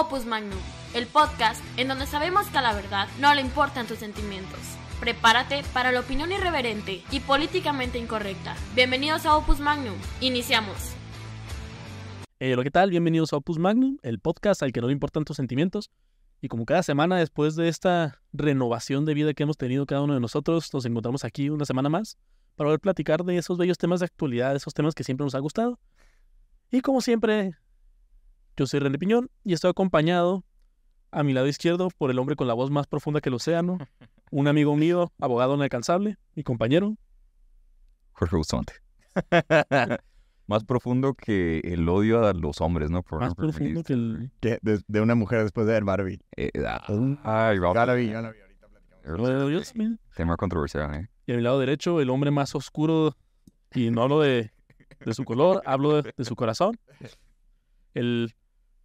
Opus Magnum, el podcast en donde sabemos que a la verdad no le importan tus sentimientos. Prepárate para la opinión irreverente y políticamente incorrecta. Bienvenidos a Opus Magnum. Iniciamos. Eh, ¿qué tal? Bienvenidos a Opus Magnum, el podcast al que no le importan tus sentimientos. Y como cada semana, después de esta renovación de vida que hemos tenido cada uno de nosotros, nos encontramos aquí una semana más para poder platicar de esos bellos temas de actualidad, esos temas que siempre nos ha gustado. Y como siempre, yo soy René Piñón y estoy acompañado a mi lado izquierdo por el hombre con la voz más profunda que el océano, un amigo mío, abogado inalcanzable, mi compañero. Jorge Bustamante. más profundo que el odio a los hombres, ¿no? Por, Más por- profundo que el... Que de, de una mujer después de ver Barbie. Eh, ah, ay, Ya la vi, ya la vi. Ahorita platicamos. También. Tema controversial, ¿eh? Y a mi lado derecho, el hombre más oscuro, y no hablo de, de su color, hablo de, de su corazón. El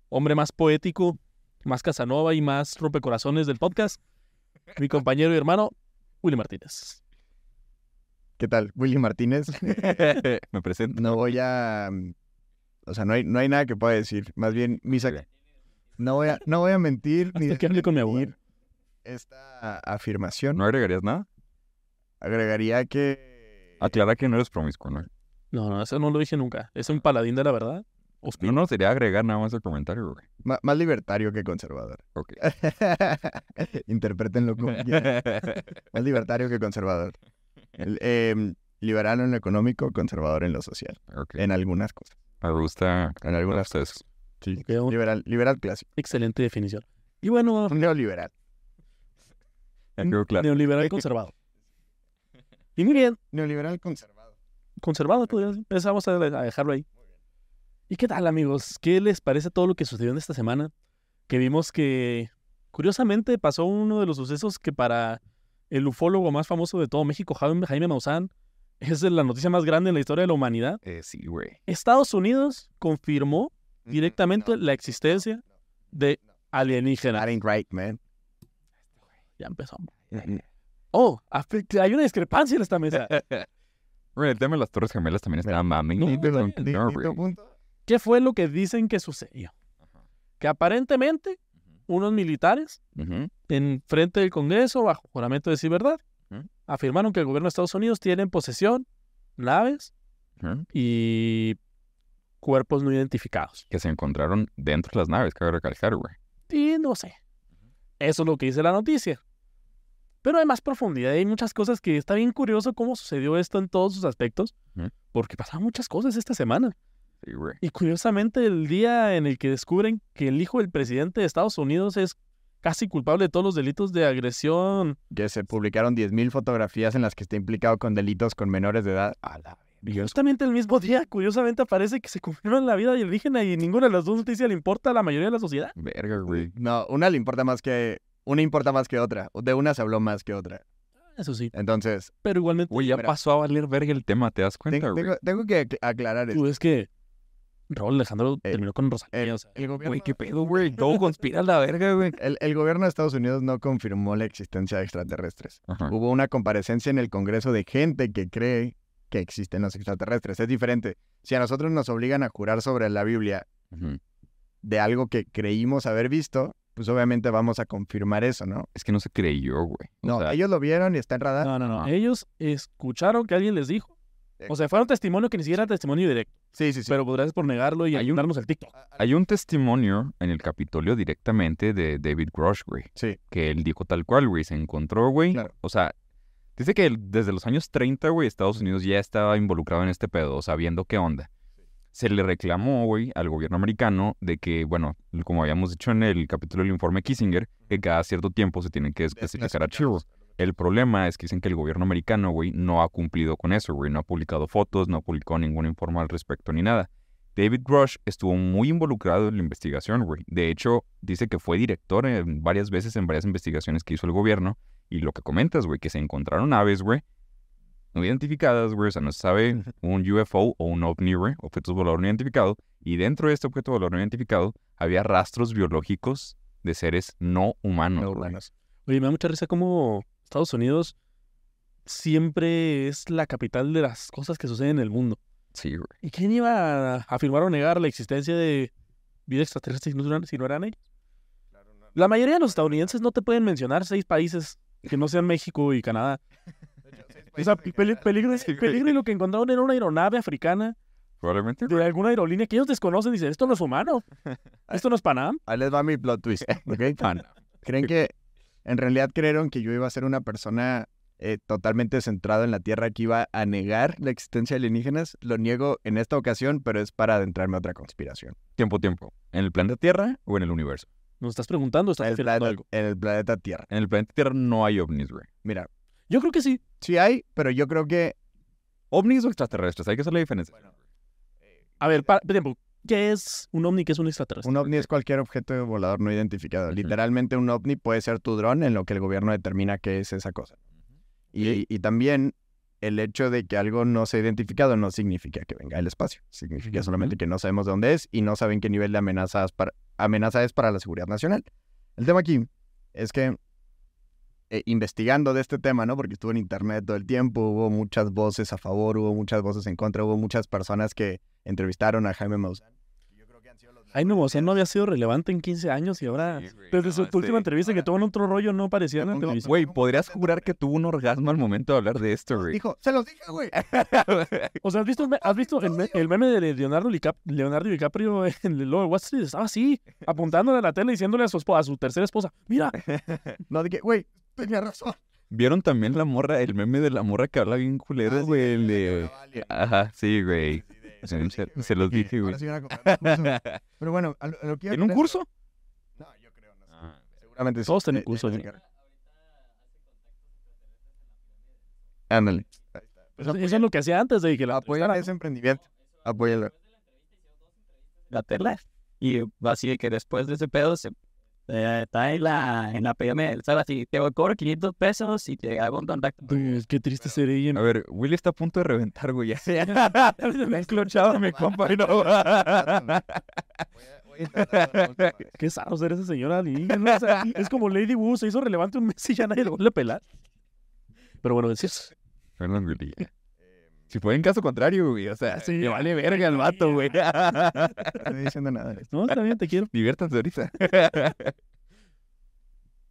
hombre más poético, más Casanova y más rompecorazones del podcast. Mi compañero y hermano, Willy Martínez. ¿Qué tal? Willy Martínez. Me presento. No voy a... O sea, no hay, no hay nada que pueda decir. Más bien, mis ac- Ok. no, voy a, no voy a mentir ni que hable con mi abuelo. esta afirmación. ¿No agregarías nada? Agregaría que... Aclara que no eres promiscuo, ¿no? No, no, eso no lo dije nunca. Es un paladín de la verdad. No, no, sería agregar nada más el comentario, güey. más libertario que conservador. Ok. Interprétenlo como quieran. Más libertario que conservador. El, em, liberal en lo económico, conservador en lo social. ok. En algunas cosas. Me gusta. En algunas cosas. Sí. Un- Liberal, liberal clásico. Excelente definición. Y bueno, Neoliberal. Neoliberal conservado. Y muy bien, Neoliberal conservado. conservado, podría decir. Pues vamos a a dejarlo ahí. ¿Y qué tal, amigos? ¿Qué les parece todo lo que sucedió en esta semana? Que vimos que, curiosamente, pasó uno de los sucesos que para el ufólogo más famoso de todo México, Jaime, Maussan, es la noticia más grande en la historia de la humanidad. Eh, sí, güey. Estados Unidos confirmó directamente la existencia de alienígenas. That ain't right, man. Ya empezamos. Oh, hay una discrepancia en esta mesa. Güey, el tema de las Torres Gemelas también está mami. ¿Qué fue lo que dicen que sucedió? Que aparentemente unos militares en frente del Congreso, bajo juramento de decir verdad, afirmaron que el gobierno de Estados Unidos tiene en posesión naves y cuerpos no identificados. Que se encontraron dentro de las naves, cabe recalcar, güey. Y no sé. Eso es lo que dice la noticia. Pero hay más profundidad, hay muchas cosas que está bien curioso cómo sucedió esto en todos sus aspectos, porque pasaron muchas cosas esta semana. Sí, güey. Y curiosamente, el día en el que descubren que el hijo del presidente de Estados Unidos es casi culpable de todos los delitos de agresión Que se publicaron 10.000 fotografías en las que está implicado con delitos con menores de edad. A la Y justamente el mismo día, curiosamente, aparece que se confirma la vida alienígena y ninguna de las dos noticias le importa a la mayoría de la sociedad. Verga, güey. No, una le importa más que... Una importa más que otra. De una se habló más que otra. Eso sí. Entonces, Pero igualmente, Güey, ya Mira. pasó a valer verga el tema, ¿te das cuenta, tengo, güey? tengo- tengo que ac- aclarar esto. tú ves que Raúl Alejandro Eh, terminó con Rosalía. El, o sea, el gobierno, Güey, qué pedo, güey. Todo conspira a la verga, güey. el, el gobierno de Estados Unidos no confirmó la existencia de extraterrestres. Ajá. Hubo una comparecencia en el Congreso de gente que cree que existen los extraterrestres. Es diferente. Si a nosotros nos obligan a jurar sobre la Biblia de algo que creímos haber visto, pues obviamente vamos a confirmar eso, ¿no? Es que no se creyó, güey. O No, sea, ellos lo vieron y está en radar. no, no, no. Ah. Ellos escucharon que alguien les dijo. O sea, fue un testimonio que ni siquiera era testimonio directo. Sí, sí, sí. Pero gracias por negarlo y ayudarnos el TikTok. Hay un testimonio en el Capitolio directamente de David güey. Sí. Que él dijo tal cual, güey. Se encontró, güey. Claro. O sea, dice que desde los años 30, güey, Estados Unidos ya estaba involucrado en este pedo, o sea, viendo qué onda. Se le reclamó, güey, al gobierno americano de que, bueno, como habíamos dicho en el capítulo del informe Kissinger, que cada cierto tiempo se tienen que desclasificar archivos. El problema es que dicen que el gobierno americano, güey, no ha cumplido con eso, güey. No ha publicado fotos, no ha publicado ningún informe al respecto ni nada. David Grush estuvo muy involucrado en la investigación, güey. De hecho, dice que fue director en varias veces en varias investigaciones que hizo el gobierno. Y lo que comentas, güey, que se encontraron aves, güey, no identificadas, güey. O sea, no se sabe un UFO o un OVNI, güey, objetos volador no identificado. Y dentro de este objeto volador no identificado había rastros biológicos de seres no humanos, No humanos. Oye, me da mucha risa cómo Estados Unidos siempre es la capital de las cosas que suceden en el mundo. Sí, güey. ¿Y quién iba a afirmar o negar la existencia de vida extraterrestre si no eran, si no eran ellos? La mayoría de los estadounidenses no te pueden mencionar seis países que no sean México y Canadá. O sea, peli- peligro, peligro y lo que encontraron era una aeronave africana Probablemente. de alguna aerolínea que ellos desconocen. Dicen, esto no es humano. Esto no es Panam. Ahí les va mi plot twist. ¿ok? No. ¿Creen que en realidad creyeron que yo iba a ser una persona eh, totalmente centrada en la Tierra que iba a negar la existencia de alienígenas? Lo niego en esta ocasión, pero es para adentrarme a otra conspiración. Tiempo, tiempo. ¿En el planeta Tierra o en el universo? Nos estás preguntando, estás En el, planeta, algo. en el planeta Tierra. En el planeta Tierra no hay ovnis, güey. Mira, Yo creo que sí. sí hay, pero yo creo que ¿Ovnis o extraterrestres? Hay que hacer la diferencia. A ver, tiempo. ¿Qué es un ovni? ¿Qué es un extraterrestre? un ovni es cualquier objeto volador no identificado. Literalmente un ovni puede ser tu dron en lo que el gobierno determina qué es esa cosa. Y, y también el hecho de que algo no sea identificado no significa que venga del espacio. Significa solamente que no sabemos dónde es y no saben qué nivel de amenazas para, amenaza es para la seguridad nacional. El tema aquí es que eh, investigando de este tema, ¿no? Porque estuve en internet todo el tiempo, hubo muchas voces a favor, hubo muchas voces en contra, hubo muchas personas que entrevistaron a Jaime Maussan. Sido los Jaime Maussan no había sido relevante en 15 años y ahora, desde su última entrevista que tuvo en otro rollo, no aparecía en la No, televisión. Güey, ¿podrías jurar que tuvo un orgasmo al momento de hablar de esto, güey? Dijo, se los dije, güey. O sea, ¿has visto, has visto el, me- el meme de Leonardo, Leonardo DiCaprio en el de Wall Street? Estaba así, apuntándole a la tele, diciéndole a su, esposa, a su tercera esposa, mira, No, dije, güey, tenía razón. ¿Vieron también la morra, el meme de la morra que habla bien culero, güey? el de- Ajá, sí, güey. Se- se- se los dije, güey. Ahora sí. Pero bueno, a lo, a lo que iba ¿En un curso? No, yo creo, no sé. Seguramente sí. Todos tienen Eh, curso, eh, eh, Ándale. eso, eso es lo que hacía antes de que la entrevistara. ese emprendimiento. Apóyenlo. la tela. Y así de que después de ese pedo se eh, está en la, en la PM, ¿sabes? Así, te cobro 500 pesos y te hago un contacto. Pues, qué triste sería. A ver, Willy está a punto de reventar, güey. Me enclochaba mi compa y no. Qué sano ser esa señora alienígena, o sea, es como Lady Wu, se hizo relevante un mes y ya nadie lo vuelve a pelar. Pero bueno, decías. Perdón, Willy. Si fue en caso contrario, güey. O sea, Sí. me vale verga el vato, güey. No estoy diciendo nada. No, está bien, te quiero. Diviértanse ahorita.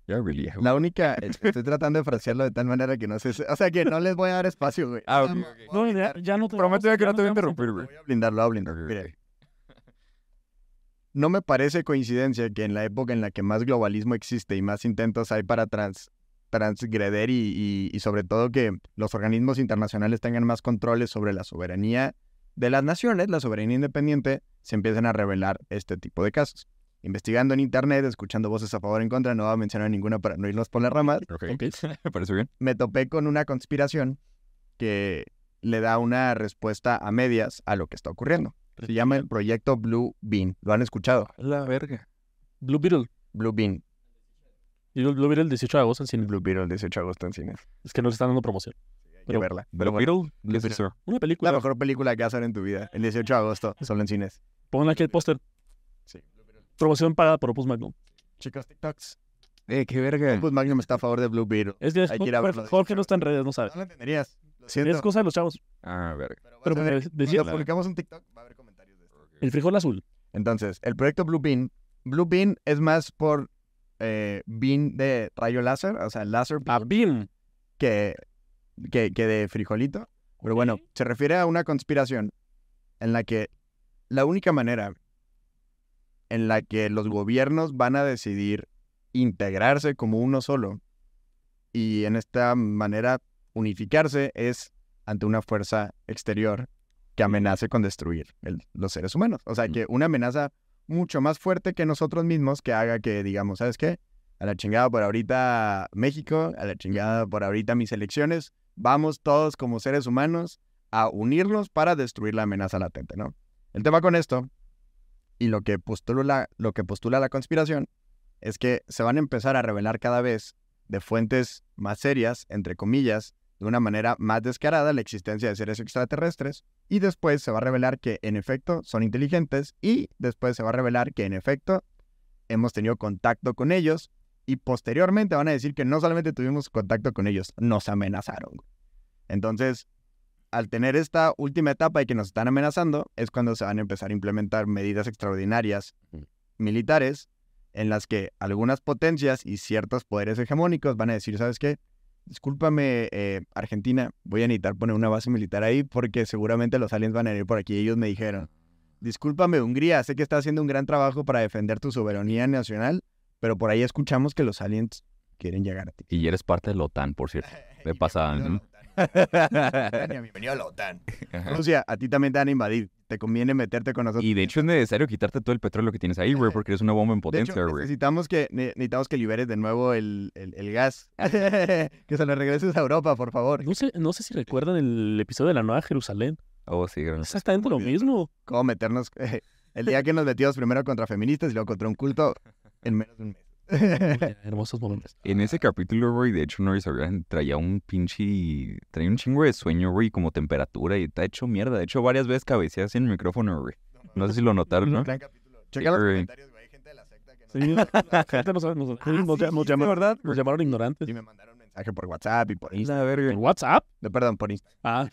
Ya, güey. La única, estoy tratando de frasearlo de tal manera que no sé, o sea que no les voy a dar espacio, güey. Ah, ok, Voy a- ok. voy a No, ya, no te Prométeme que no te voy a interrumpir, güey. Voy a blindar, lo voy a blindar. Ok, Mire, ok. No me parece coincidencia que en la época en la que más globalismo existe y más intentos hay para trans, transgreder y, y- y sobre todo que los organismos internacionales tengan más controles sobre la soberanía de las naciones, la soberanía independiente, se empiezan a revelar este tipo de casos. Investigando en internet, escuchando voces a favor y en contra, no voy a mencionar ninguna para no irnos por las ramas, parece bien. me topé con una conspiración que le da una respuesta a medias a lo que está ocurriendo. Se llama el proyecto Blue Bean. ¿Lo han escuchado? La verga. Blue Beetle. Blue Bean. Y Blue Beetle el 18 de agosto en cine. Blue Beetle, el 18 de agosto en cines. Es que no le están dando promoción. Pero- verla. ¿Pero bueno, Beetle? ¿Qué es? Una película. la mejor película que vas a ver en tu vida. El 18 de agosto, solo en cines. Ponle aquí el póster. Sí. Promoción pagada por Opus Magnum. Chicos, TikToks. Eh, qué verga. Pues Magnum está a favor de Blue Beetle. Es que Hay que ir a verlo. Jorge no está en redes, no sabe. No lo entenderías. Lo siento. Es cosa de los chavos. Ah, verga. Pero, Pero ver, porque decía- cuando publicamos un TikTok, va a haber comentarios de esto. El frijol azul. Entonces, el proyecto Blue Bean. Blue Bean es más por eh, bean de rayo láser, o sea, láser A Beam. que, que, que de frijolito. Pero bueno, se refiere a una conspiración en la que la única manera en la que los gobiernos van a decidir integrarse como uno solo y en esta manera unificarse es ante una fuerza exterior que amenace con destruir el- los seres humanos. O sea, Mm. que una amenaza mucho más fuerte que nosotros mismos que haga que digamos, ¿sabes qué? A la chingada por ahorita México, a la chingada por ahorita mis elecciones, vamos todos como seres humanos a unirnos para destruir la amenaza latente, ¿no? El tema con esto y lo que postula, lo que postula la conspiración es que se van a empezar a revelar cada vez de fuentes más serias, entre comillas, de una manera más descarada la existencia de seres extraterrestres y después se va a revelar que en efecto son inteligentes y después se va a revelar que en efecto hemos tenido contacto con ellos y posteriormente van a decir que no solamente tuvimos contacto con ellos, nos amenazaron. Entonces, al tener esta última etapa y que nos están amenazando, es cuando se van a empezar a implementar medidas extraordinarias militares en las que algunas potencias y ciertos poderes hegemónicos van a decir, ¿sabes qué? Discúlpame, eh, Argentina, voy a necesitar poner una base militar ahí porque seguramente los aliens van a venir por aquí. Ellos me dijeron, discúlpame, Hungría, sé que está haciendo un gran trabajo para defender tu soberanía nacional, pero por ahí escuchamos que los aliens quieren llegar a ti. Y eres parte de la OTAN, por cierto. De pasada, ¿no? Bienvenido a la OTAN. Rusia, a ti también te van a invadir. Te conviene meterte con nosotros. Y de hecho es necesario quitarte todo el petróleo que tienes ahí, güey, porque eres una bomba en potencia, güey. necesitamos que, ne- necesitamos que liberes de nuevo el, el- el gas. que se lo regreses a Europa, por favor. No sé, no sé si recuerdan el episodio de la Nueva Jerusalén. Oh, sí, gran. Exactamente lo mismo. Cómo meternos... el día que nos metimos primero contra feministas y luego contra un culto en menos de un mes. Hermosos momentos. En ese capítulo, güey, de hecho, Norris O'Brien traía un pinche... Traía un chingo de sueño, güey, como temperatura y está hecho mierda. De hecho, varias veces cabeceas en el micrófono, güey. No sé si lo notaron, ¿no? Gran capítulo. Checa los comentarios, güey. Hay gente de la secta que no Sí, la gente no sabe, nos, Ah, ¿verdad? nos llamaron ignorantes. Y me mandaron mensaje por WhatsApp y por Instagram. ¿En WhatsApp? Perdón, por Instagram. Ah,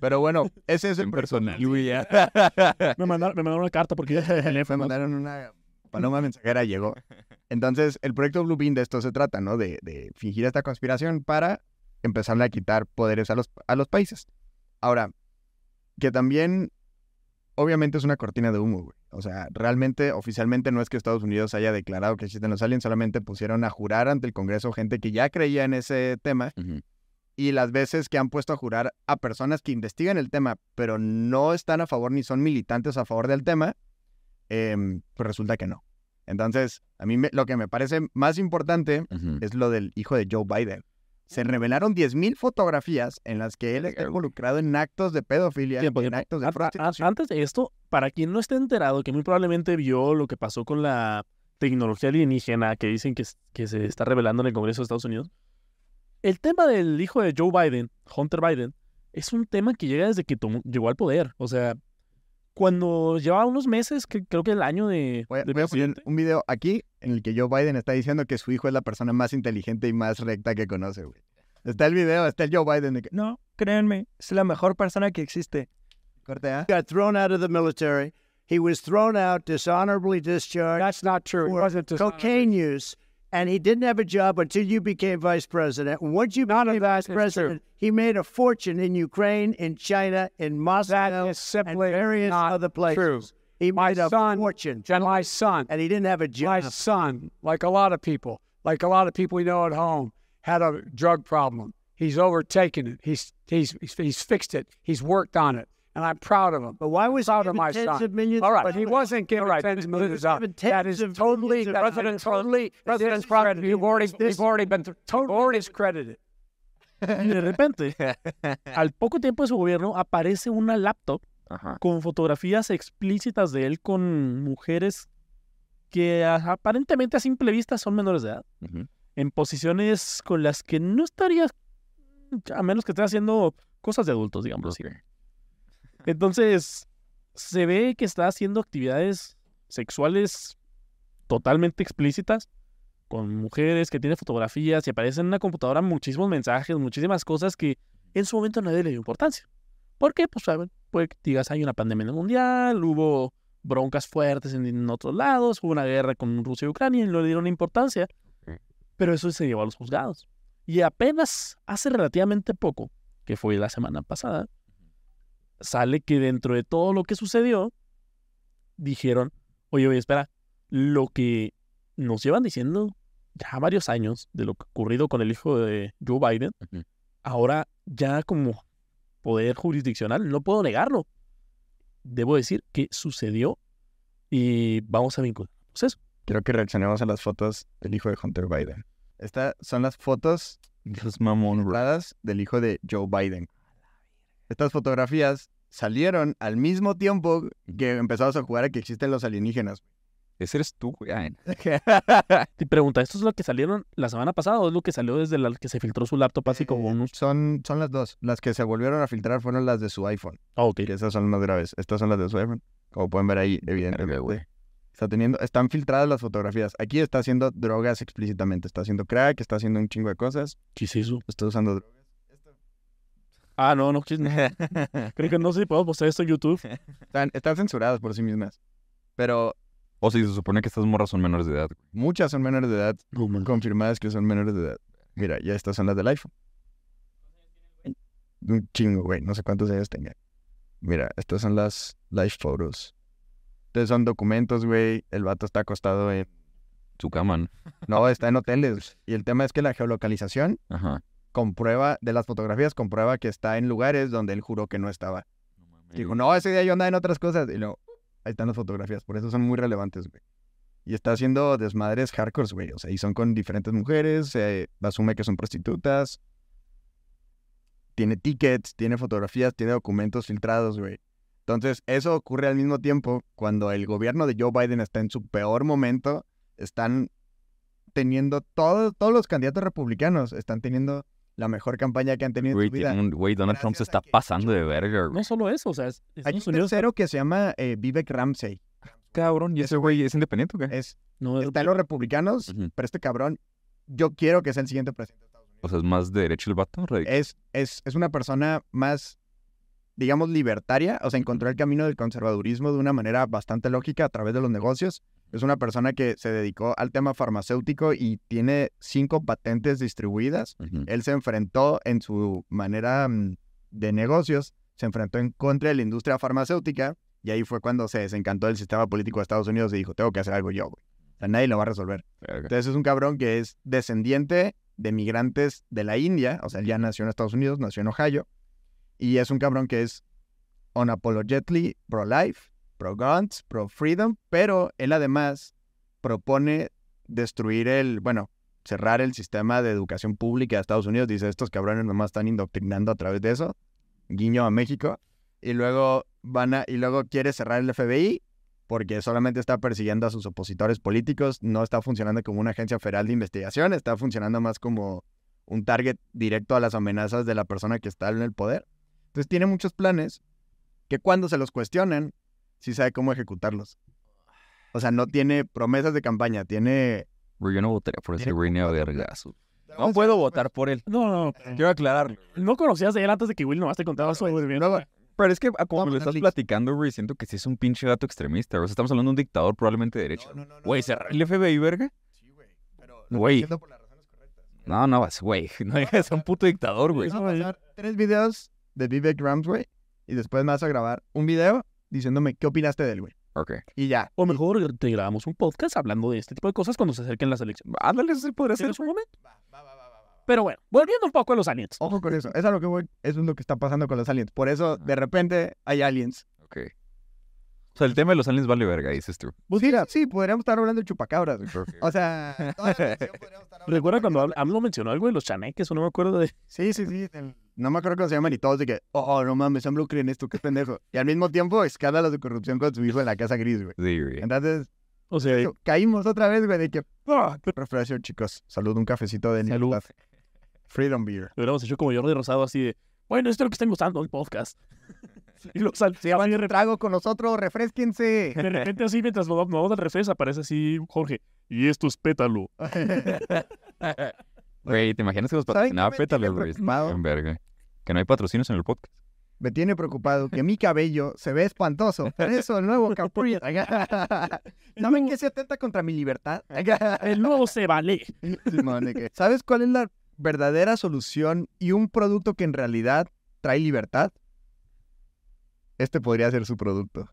Pero bueno, ese es el personal, me mandaron, me mandaron una carta porque Me mandaron una paloma mensajera, llegó. Entonces, el proyecto Blue Beam de esto se trata, ¿no? De, de fingir esta conspiración para empezarle a quitar poderes a los, a los países. Ahora, que también, obviamente es una cortina de humo, güey. O sea, realmente, oficialmente no es que Estados Unidos haya declarado que existen los aliens, solamente pusieron a jurar ante el Congreso gente que ya creía en ese tema y las veces que han puesto a jurar a personas que investigan el tema, pero no están a favor ni son militantes a favor del tema, em, pues resulta que no. Entonces, a mí me- lo que me parece más importante es lo del hijo de Joe Biden. Se revelaron 10.000 fotografías en las que él está involucrado en actos de pedofilia, Tiempo, en actos de prostitución. Antes de esto, para quien no esté enterado, que muy probablemente vio lo que pasó con la tecnología alienígena que dicen que, que se está revelando en el Congreso de Estados Unidos, el tema del hijo de Joe Biden, Hunter Biden, es un tema que llega desde que tomó- llegó al poder. O sea, cuando llevaba unos meses, que creo que el año de, Voy a, de voy a poner un video aquí en el que Joe Biden está diciendo que su hijo es la persona más inteligente y más recta que conoce, güey. Está el video, está el Joe Biden de que... No, créanme, es la mejor persona que existe. Corte, ¿ah? got thrown out of the military. He was thrown out, dishonorably discharged That's not true. It wasn't cocaine use, and he didn't have a job until you became vice president. Once you None became vice president, he made a fortune in Ukraine, in China, in Moscow, and various other places. true. He My made a son- fortune, And my son, and he didn't have a job. my son, like a lot of people, like a lot of people we know at home, had a drug problem. He's overtaken it. He's he's, he's fixed it. He's worked on it, and I'm proud of him. But why was proud of my tens son. of millions All right, but he wasn't given right, tens of millions tens That is totally, that's dollars. totally, President's credit. You've already, you've already been, totally discredited. y de repente, al poco tiempo de su gobierno, aparece una laptop Ajá. con fotografías explícitas de él con mujeres que aparentemente a simple vista son menores de edad, Ujú. en posiciones con las que no estarías, a menos que estés haciendo cosas de adultos, digamos así. Entonces, se ve que está haciendo actividades sexuales totalmente explícitas con mujeres que tiene fotografías y aparecen en una computadora muchísimos mensajes, muchísimas cosas que en su momento nadie le dio importancia. ¿Por qué? Pues, saben, digas, hay una pandemia mundial, hubo broncas fuertes en, otros lados, hubo una guerra con Rusia y Ucrania y no le dieron importancia, pero eso se llevó a los juzgados. Y apenas hace relativamente poco, que fue la semana pasada, sale que dentro de todo lo que sucedió, dijeron, oye, oye, espera, lo que nos llevan diciendo ya varios años de lo que ha ocurrido con el hijo de Joe Biden, ahora ya como poder jurisdiccional, no puedo negarlo. Debo decir que sucedió y vamos a vincular proceso. Quiero que reaccionemos a las fotos del hijo de Hunter Biden. Estas son las fotos Dios mamón, del hijo de Joe Biden. Estas fotografías salieron al mismo tiempo que empezamos a jugar a que existen los alienígenas. Ese eres tú, güey. Te pregunta, ¿esto es lo que salieron la semana pasada o es lo que salió desde la que se filtró su laptop así como Eh, unos... son, son las dos. Las que se volvieron a filtrar fueron las de su iPhone. Ah, ok. Que esas son las más graves. Estas son las de su iPhone. Como pueden ver ahí, evidentemente. Está teniendo, están filtradas las fotografías. Aquí está haciendo drogas explícitamente. Está haciendo crack, está haciendo un chingo de cosas. ¿Qué es eso? Está usando drogas. Ah, no, no. Creo que no sé si podemos mostrar esto en YouTube. Están, están censuradas por sí mismas. Pero O si se supone que estas morras son menores de edad. Muchas son menores de edad, man. confirmadas que son menores de edad. Mira, ya estas son las del iPhone. Un chingo, güey. No sé cuántos años tengan. Mira, estas son las live photos. Entonces son documentos, güey. El vato está acostado en... Su cama, ¿no? No, está en hoteles. Y el tema es que la geolocalización Ajá. Comprueba, de las fotografías, comprueba que está en lugares donde él juró que no estaba. Dijo, no, ese día yo andaba en otras cosas. Y luego, ahí están las fotografías. Por eso son muy relevantes, güey. Y está haciendo desmadres hardcore, güey. O sea, y son con diferentes mujeres. Se asume que son prostitutas. Tiene tickets, tiene fotografías, tiene documentos filtrados, güey. Entonces, eso ocurre al mismo tiempo cuando el gobierno de Joe Biden está en su peor momento. Están teniendo todos los candidatos republicanos están teniendo la mejor campaña que han tenido Güey, en su vida. un- güey, Donald Trump se está que pasando de verga. No solo eso, o sea, es- Hay un tercero que se llama eh, Vivek Ramsey. Cabrón, ¿y ese güey es independiente o qué? Es, No, está en los republicanos, pero este cabrón, yo quiero que sea el siguiente presidente de Estados Unidos. O sea, es más de derecho el vato. Es, es, es una persona más, digamos, libertaria, o sea, encontró el camino del conservadurismo de una manera bastante lógica a través de los negocios. Es una persona que se dedicó al tema farmacéutico y tiene cinco patentes distribuidas. Él se enfrentó en su manera mm, de negocios, se enfrentó en contra de la industria farmacéutica y ahí fue cuando se desencantó del sistema político de Estados Unidos y dijo, tengo que hacer algo yo, güey. O sea, nadie lo va a resolver. Entonces es un cabrón que es descendiente de migrantes de la India, o sea, él ya nació en Estados Unidos, nació en Ohio, y es un cabrón que es unapologetically pro-life, pro-guns, pro-freedom, pero él además propone destruir el, bueno, cerrar el sistema de educación pública de Estados Unidos. Dice, estos cabrones nomás están indoctrinando a través de eso. Guiño a México. Y luego van a, y luego quiere cerrar el FBI porque solamente está persiguiendo a sus opositores políticos, no está funcionando como una agencia federal de investigación, está funcionando más como un target directo a las amenazas de la persona que está en el poder. Entonces tiene muchos planes que cuando se los cuestionan, sí sabe cómo ejecutarlos. O sea, no tiene promesas de campaña, tiene... Güey, yo no votaría por ese güey a cuatro vergazo. No puedo votar por él. no, no, Quiero aclarar. no conocías de él antes de que Will nomás te contaba bien. Pero es que ah, como Vamos lo a estás platicando, güey, siento que sí es un pinche gato extremista. O sea, estamos hablando de un dictador probablemente de derecha. Güey, cerrar el FBI, verga. Sí, güey. Pero lo Güey. estoy haciendo por las razones correctas. No, no, güey. No digas un puto dictador, güey. Voy a pasar tres videos de Vivek Ramsey y después me vas a grabar un video diciéndome qué opinaste de él, güey. Ok. Y ya. O mejor te grabamos un podcast hablando de este tipo de cosas cuando se acerquen las elecciones. Ándale, eso sí podría ser. ¿Tienes un momento? Pero bueno, volviendo un poco a los aliens. Ojo con eso. Es a lo que voy. Eso es lo que está pasando con los aliens. Por eso, de repente, hay aliens. Ok. O sea, el tema de los aliens vale verga, dices tú. Pues mira, sí, podríamos estar hablando de chupacabras. güey. O sea, toda la canción podríamos estar hablando Recuerda cuando cualquier AMLO mencionó algo de los chaneques o no me acuerdo de... Sí, sí, sí. el- No me acuerdo cómo se llaman y todos de que, oh, no mames, AMLO cree en esto, qué pendejo. Y al mismo tiempo, escándalos de corrupción con su hijo en la Casa Gris, güey. Sí, güey. Entonces, O sea, caímos otra vez, güey, de que, ah, refresco, chicos. Salud, un cafecito de Salud. libertad. Freedom Beer. lo hubiéramos hecho como Jordi Rosado así de... Bueno, esto es lo que están gustando el podcast. y lo sal- se llama y Trago con nosotros, refresquense. de repente así, mientras nos vamos al refres, aparece así Jorge. Y esto es pétalo. Güey, ¿te imaginas que nos ¿Saben qué patrocinaba Pétalo, verga. Que no hay patrocinios en el podcast. Me tiene preocupado que mi cabello se ve espantoso. Por eso el nuevo Capri. ¿Saben que se atenta contra mi libertad? El nuevo se vale. ¿Sabes cuál es la verdadera solución y un producto que en realidad trae libertad? Este podría ser su producto.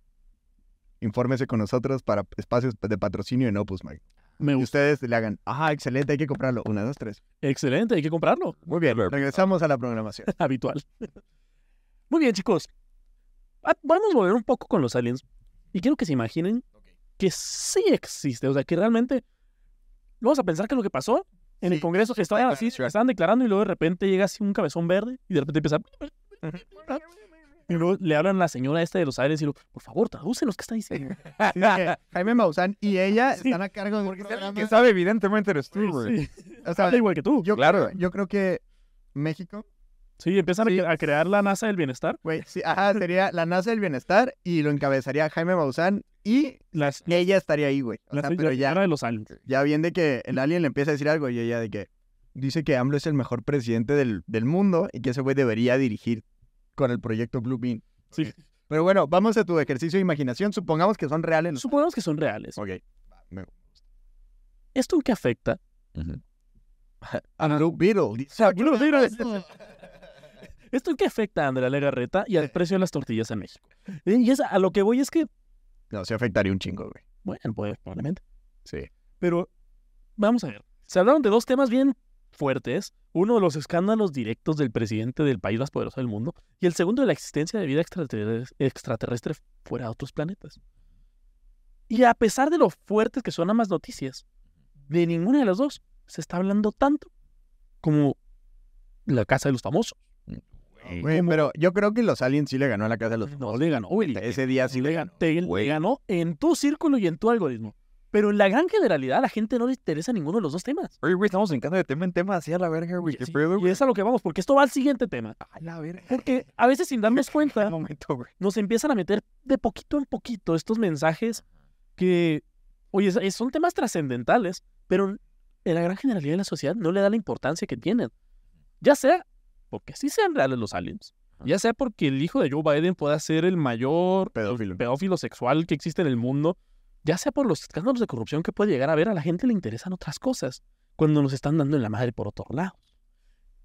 Infórmese con nosotros para espacios de patrocinio en Opus Mag. Me Y gusta. ustedes le hagan, ajá, excelente, hay que comprarlo. Una, dos, tres. Excelente, hay que comprarlo. Muy bien, regresamos a la programación. Habitual. Muy bien, chicos. Ah, Vamos a volver un poco con los aliens. Y quiero que se imaginen que sí existe. O sea, que realmente... Vamos a pensar que lo que pasó en el Congreso, que estaban así, estaban declarando y luego de repente llega así un cabezón verde y de repente empieza... Y luego le hablan a la señora esta de los aliens y lo, por favor, tradúcenos qué está diciendo. Sí, de que Jaime Maussan y ella Sí. están a cargo de un programa. Que sabe, evidentemente eres tú, güey. Sí, O sea, habla igual que tú. yo, Claro. creo, yo creo que México, Sí, empiezan a Sí. cre- a crear la NASA del bienestar. güey, sí, ajá, sería la NASA del Bienestar y lo encabezaría Jaime Maussan y Las, ella estaría ahí, güey. O la sea, pero ya, señora de los aliens. ya bien de que el alien le empieza a decir algo y ella de que dice que AMLO es el mejor presidente del, del mundo y que ese güey debería dirigir con el proyecto Blue Bean. Sí. Pero bueno, vamos a tu ejercicio de imaginación. Supongamos que son reales. Supongamos que son reales. Ok. ¿Esto en qué afecta? A Blue Beetle. Blue Beetle. ¿Esto en qué afecta a Andrea Legarreta y al precio de las tortillas en México? Y es, a lo que voy es que, No, se afectaría un chingo, güey. bueno, pues probablemente. Sí. Pero vamos a ver. Se hablaron de dos temas bien fuertes. Uno de los escándalos directos del presidente del país más poderoso del mundo. Y el segundo de la existencia de vida extraterrestre, extraterrestre fuera de otros planetas. Y a pesar de lo fuertes que son ambas noticias, de ninguna de las dos se está hablando tanto como la casa de los famosos. Güey, pero yo creo que los aliens sí le ganó a la casa de los... No le ganó, güey. Ese día sí le ganó. Te, le ganó en tu círculo y en tu algoritmo. Pero en la gran generalidad a la gente no le interesa ninguno de los dos temas. Oye, güey, estamos brincando de tema en tema así a la verga, güey. ¿Qué Sí, pedo, y güey? es a lo que vamos, porque esto va al siguiente tema. A la verga. Porque a veces sin darnos cuenta, Un momento, güey. nos empiezan a meter de poquito en poquito estos mensajes que, oye, son temas trascendentales, pero en la gran generalidad de la sociedad no le da la importancia que tienen. Ya sea porque sí sean reales los aliens, ya sea porque el hijo de Joe Biden pueda ser el mayor Pedófilo. pedófilo sexual que existe en el mundo, ya sea por los escándalos de corrupción que puede llegar a ver, a la gente le interesan otras cosas cuando nos están dando en la madre por otro lado.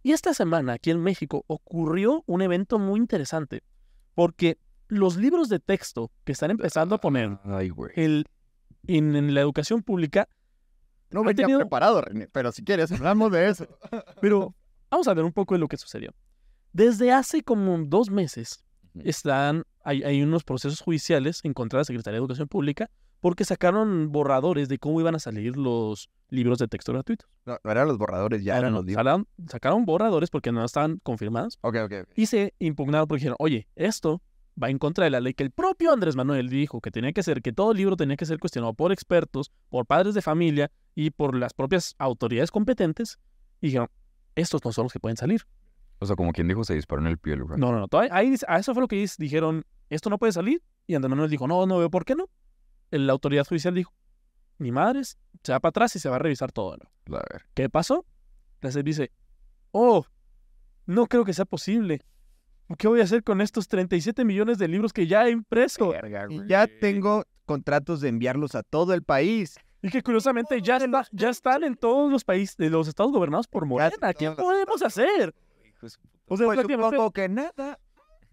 Y esta semana aquí en México ocurrió un evento muy interesante, porque los libros de texto que están empezando a poner Ay, güey. el, en, en la educación pública, No venía tenido- preparado, René, pero si quieres, hablamos de eso. pero vamos a ver un poco de lo que sucedió. Desde hace como dos meses están, hay, hay unos procesos judiciales en contra de la Secretaría de Educación Pública porque sacaron borradores de cómo iban a salir los libros de texto gratuitos. No, no eran los borradores, ya eran No, los libros. sacaron borradores porque no estaban confirmados Ok, ok, y se impugnaron porque dijeron, oye, esto va en contra de la ley que el propio Andrés Manuel dijo que tenía que ser, que todo libro tenía que ser cuestionado por expertos, por padres de familia y por las propias autoridades competentes. Y dijeron, estos no son los que pueden salir. O sea, como quien dijo, se disparó en el pie, güey. No, no, no. todavía- ahí, a eso fue lo que dijeron, esto no puede salir. Y Andrés Manuel dijo, no, no veo por qué no. La autoridad judicial dijo, ni madres, se va para atrás y se va a revisar todo. ¿no? La verga. ¿Qué pasó? La SEP dice, oh, no creo que sea posible. ¿Qué voy a hacer con estos 37 millones de libros que ya he impreso? Y ya tengo contratos de enviarlos a todo el país. Y que curiosamente ya, está- ya están en todos los países, de los estados gobernados por Morena. ¿Qué podemos hacer? O sea, Pues supongo que nada.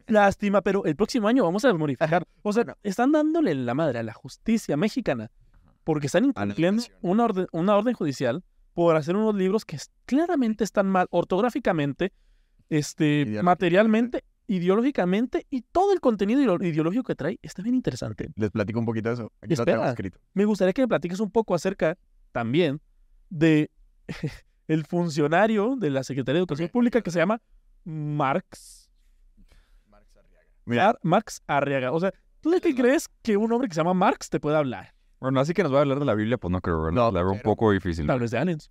Lástima, pero el próximo año vamos a modificar. O sea, están dándole la madre a la justicia mexicana porque están incumpliendo una orden, una orden judicial por hacer unos libros que claramente están mal ortográficamente, este, Ideológicamente. materialmente, ideológicamente y todo el contenido ide- ideológico que trae está bien interesante. Les platico un poquito de eso. Aquí lo Espera. escrito. Me gustaría que me platiques un poco acerca también de el funcionario de la Secretaría de Educación Pública que se llama Marx. Mira, Ar- Marx Arriaga. O sea, ¿tú de qué crees que un hombre que se llama Marx te puede hablar? Bueno, así que nos va a hablar de la Biblia, pues no creo, güey. No, la veo un poco difícil. Tal vez de aliens.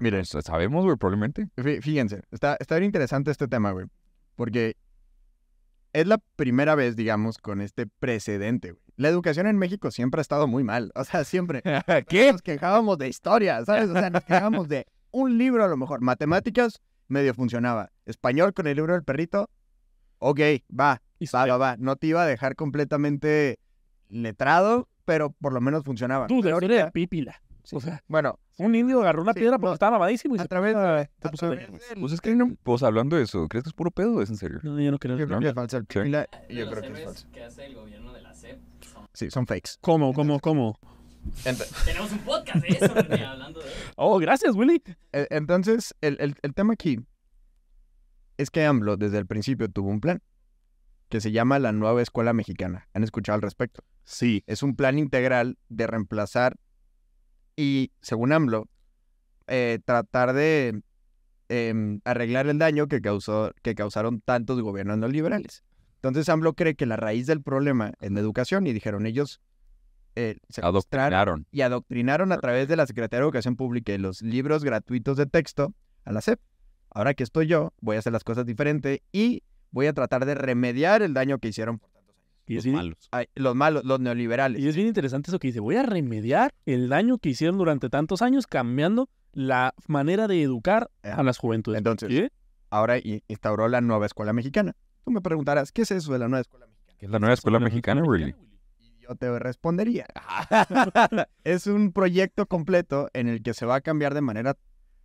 Miren. pues, sabemos, güey, probablemente. fí- fíjense, está, está bien interesante este tema, güey. Porque es la primera vez, digamos, con este precedente, güey. La educación en México siempre ha estado muy mal. O sea, siempre. ¿Qué? Nos quejábamos de historia, ¿sabes? O sea, nos quejábamos de un libro a lo mejor. Matemáticas, medio funcionaba. Español con el libro del perrito, ok, va, va, va, va. No te iba a dejar completamente letrado, pero por lo menos funcionaba. Tú, de historia de ahorita- pípila. O sea, Bueno, un indio agarró una Sí, piedra no. porque estaba mamadísimo y a se través a puso través del- Pues es que, no, pues hablando de eso, ¿crees que es puro pedo o es en serio? No, yo no creo. Yo creo ¿no? que es y Yo creo que falso. que hace el gobierno de la SEP. son- Sí, son fakes. ¿Cómo, cómo, cómo? Tenemos un podcast de eso, René, hablando de eso. Oh, gracias, Willy. e- Entonces, el, el- el tema aquí es que AMLO desde el principio tuvo un plan que se llama la nueva escuela mexicana. ¿Han escuchado al respecto? Sí. Es un plan integral de reemplazar y, según AMLO, eh, tratar de em, arreglar el daño que, causó, que causaron tantos gobiernos neoliberales. Entonces AMLO cree que la raíz del problema es la educación y dijeron ellos eh, secuestraron Adoctrinaron. y adoctrinaron a través de la Secretaría de Educación Pública y los libros gratuitos de texto a la SEP. Ahora que estoy yo, voy a hacer las cosas diferente y voy a tratar de remediar el daño que hicieron por tantos años. Y Los bien, malos. Ay, los malos, los neoliberales. y es bien interesante eso que dice. Voy a remediar el daño que hicieron durante tantos años cambiando la manera de educar a las juventudes. Entonces, ¿Qué? ahora instauró la nueva escuela mexicana. Tú me preguntarás, ¿qué es eso de la nueva escuela mexicana? Que es la nueva escuela mexicana, Willy. Y yo te respondería. es un proyecto completo en el que se va a cambiar de manera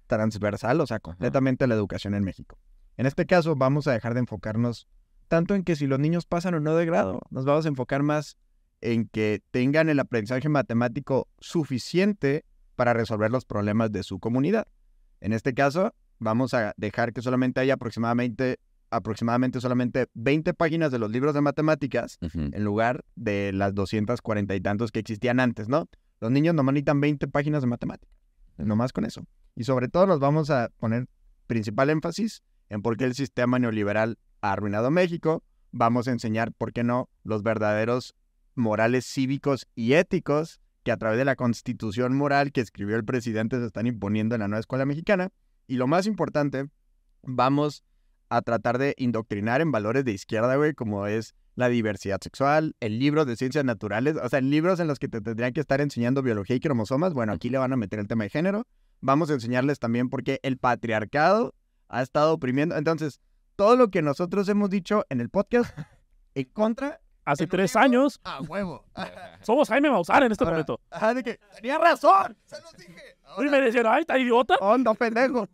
transversal, o sea, completamente la educación en México. En este caso, vamos a dejar de enfocarnos tanto en que si los niños pasan o no de grado, nos vamos a enfocar más en que tengan el aprendizaje matemático suficiente para resolver los problemas de su comunidad. En este caso, vamos a dejar que solamente haya aproximadamente, aproximadamente solamente 20 páginas de los libros de matemáticas en lugar de las 240 y tantos que existían antes, ¿no? Los niños nomás necesitan 20 páginas de matemáticas, nomás con eso. Y sobre todo nos vamos a poner principal énfasis en por qué el sistema neoliberal ha arruinado México. Vamos a enseñar, ¿por qué no?, los verdaderos morales cívicos y éticos que a través de la constitución moral que escribió el presidente se están imponiendo en la nueva escuela mexicana. Y lo más importante, vamos a tratar de indoctrinar en valores de izquierda, güey, como es la diversidad sexual, en libros de ciencias naturales, o sea, en libros en los que te tendrían que estar enseñando biología y cromosomas, bueno, aquí le van a meter el tema de género. Vamos a enseñarles también por qué el patriarcado ha estado oprimiendo. Entonces, todo lo que nosotros hemos dicho en el podcast en contra, Hace En tres libro- años a huevo. somos Jaime Maussan en este Ahora, momento. Ajá, de que tenía razón, se los dije. Y me decían, ay, está idiota. Onda, pendejo.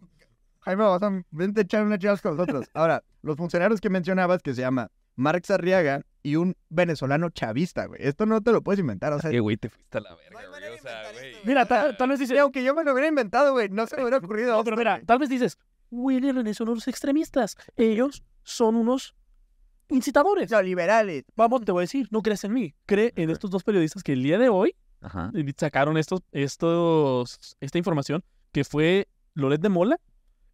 Jaime, a vente a echar unas chivas con nosotros. Ahora, los funcionarios que mencionabas, que se llama Marx Arriaga y un venezolano chavista, güey. Esto no te lo puedes inventar, o sea... Eh, güey, te fuiste a la verga, güey. O sea, güey. Mira, ta- tal vez dices, aunque yo me lo hubiera inventado, güey, no se me hubiera ocurrido. no, pero mira, tal vez dices, Willy y René son unos extremistas. Ellos son unos incitadores. Los liberales. Vamos, te voy a decir, no crees en mí. Cree en estos dos periodistas que el día de hoy Ajá. eh, sacaron estos, estos, esta información, que fue Loret de Mola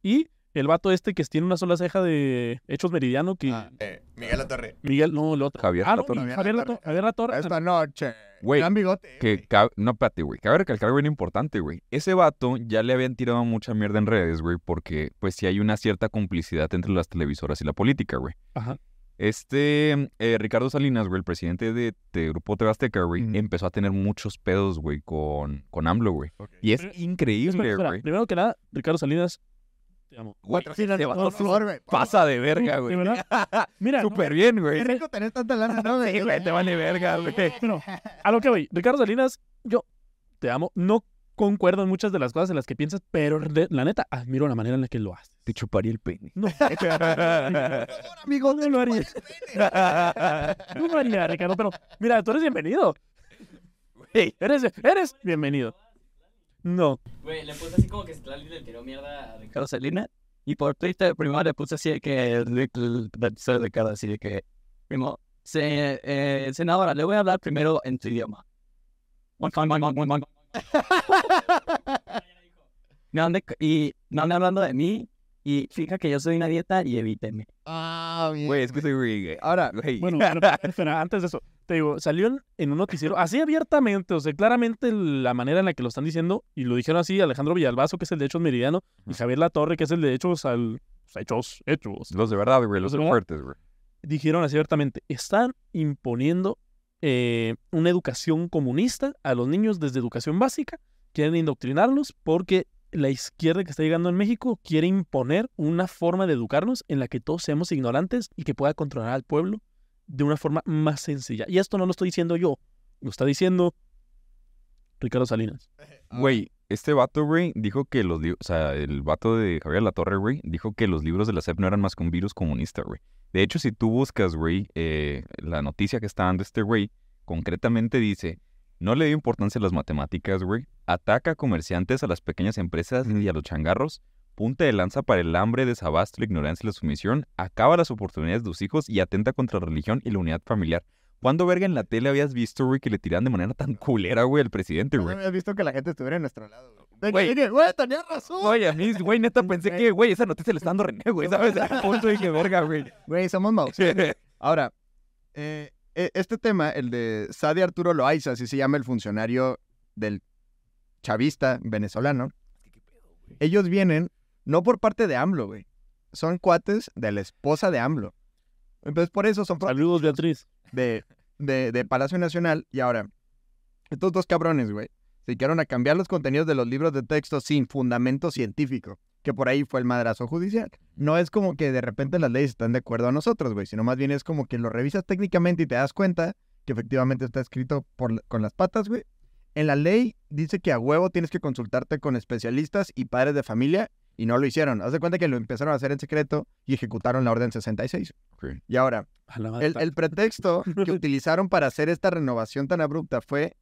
y el vato este que tiene una sola ceja de Hechos Meridiano, que Ah, eh, Miguel Latorre. Miguel, no, el otro. Javier ah, no, Latorre. Javier Latorre. Javier Latorre. Esta noche. Güey, Gran bigote. Que, no, espérate, güey. Cabe recalcar algo bien importante, güey. Ese vato ya le habían tirado mucha mierda en redes, güey, porque pues sí hay una cierta complicidad entre las televisoras y la política, güey. Ajá. Este eh, Ricardo Salinas, güey, el presidente de, de Grupo TV Azteca, güey, Ujú. empezó a tener muchos pedos, güey, con, con AMLO, güey. Y es Pero- increíble, Espera, espera. güey. Primero que nada, Ricardo Salinas, te amo. Se favor, güey. Pasa de verga, ¿De güey. Mira, no, Súper bien, güey. Qué rico tener tanta lana, ¿no, güey? Sí, güey, te vale verga, güey. A lo que voy, Ricardo Salinas, yo te amo, no concuerdo en muchas de las cosas en las que piensas, pero de- la neta, admiro la manera en la que lo haces. Te chuparía el pene. No, amigo, no lo haría. No lo haría, Ricardo, pero mira, tú eres bienvenido. Eres, eres bienvenido. No, Güey, le puse así como que Citlali le tiró mierda a Ricardo. Salinas. Y por Twitter primero le puse así de que Ricardo así de que primero, se, eh, senadora, le voy a hablar primero en tu idioma. Y me ande hablando de mí y fija que yo soy una dieta y evíteme. Ah, bien. güey, es que soy güey. Ahora, Güey. bueno, pero, espera, antes de eso, te digo, salió en, un noticiero así abiertamente, o sea, claramente la manera en la que lo están diciendo, y lo dijeron así Alejandro Villalbazo, que es el de Hechos Meridiano, y. Javier Latorre, que es el de Hechos al... Hechos, Hechos. Los de verdad, güey, los de fuertes, güey. dijeron así abiertamente, están imponiendo eh, una educación comunista a los niños desde educación básica, quieren indoctrinarlos porque la izquierda que está llegando en México quiere imponer una forma de educarnos en la que todos seamos ignorantes y que pueda controlar al pueblo de una forma más sencilla. Y esto no lo estoy diciendo yo, lo está diciendo Ricardo Salinas. Güey, este vato, güey, dijo que los libros, o sea, el vato de Javier Latorre, güey, dijo que los libros de la SEP no eran más que un virus comunista, güey. De hecho, si tú buscas, güey, eh, la noticia que está dando este güey, concretamente dice, no le dio importancia a las matemáticas, güey, ataca a comerciantes, a las pequeñas empresas y a los changarros, punta de lanza para el hambre, desabasto, la ignorancia y la sumisión, acaba las oportunidades de tus hijos y atenta contra la religión y la unidad familiar. ¿Cuándo, verga, en la tele habías visto, güey, que le tiran de manera tan culera, güey, al presidente, no güey? habías visto que la gente estuviera en nuestro lado. güey. Güey. Tenía razón. Oye, a mí, güey, neta pensé que, güey, esa noticia le está dando René, güey, ¿sabes? A punto dije, verga, güey. Güey, somos mouse. Ahora, eh, este tema, el de Sadi Arturo Loaiza, así se llama el funcionario del chavista venezolano, ellos vienen no por parte de AMLO, güey. Son cuates de la esposa de AMLO. Entonces, por eso son Saludos, Beatriz. de, de, de Palacio Nacional. Y ahora, estos dos cabrones, güey, se dedicaron a cambiar los contenidos de los libros de texto sin fundamento científico. Que por ahí fue el madrazo judicial. No es como que de repente las leyes están de acuerdo a nosotros, güey, sino más bien es como que lo revisas técnicamente y te das cuenta que efectivamente está escrito por, con las patas, güey. En la ley dice que a huevo tienes que consultarte con especialistas y padres de familia y no lo hicieron. Haz de cuenta que lo empezaron a hacer en secreto y ejecutaron la orden 66. Ok. Y ahora, el, el pretexto que utilizaron para hacer esta renovación tan abrupta fue,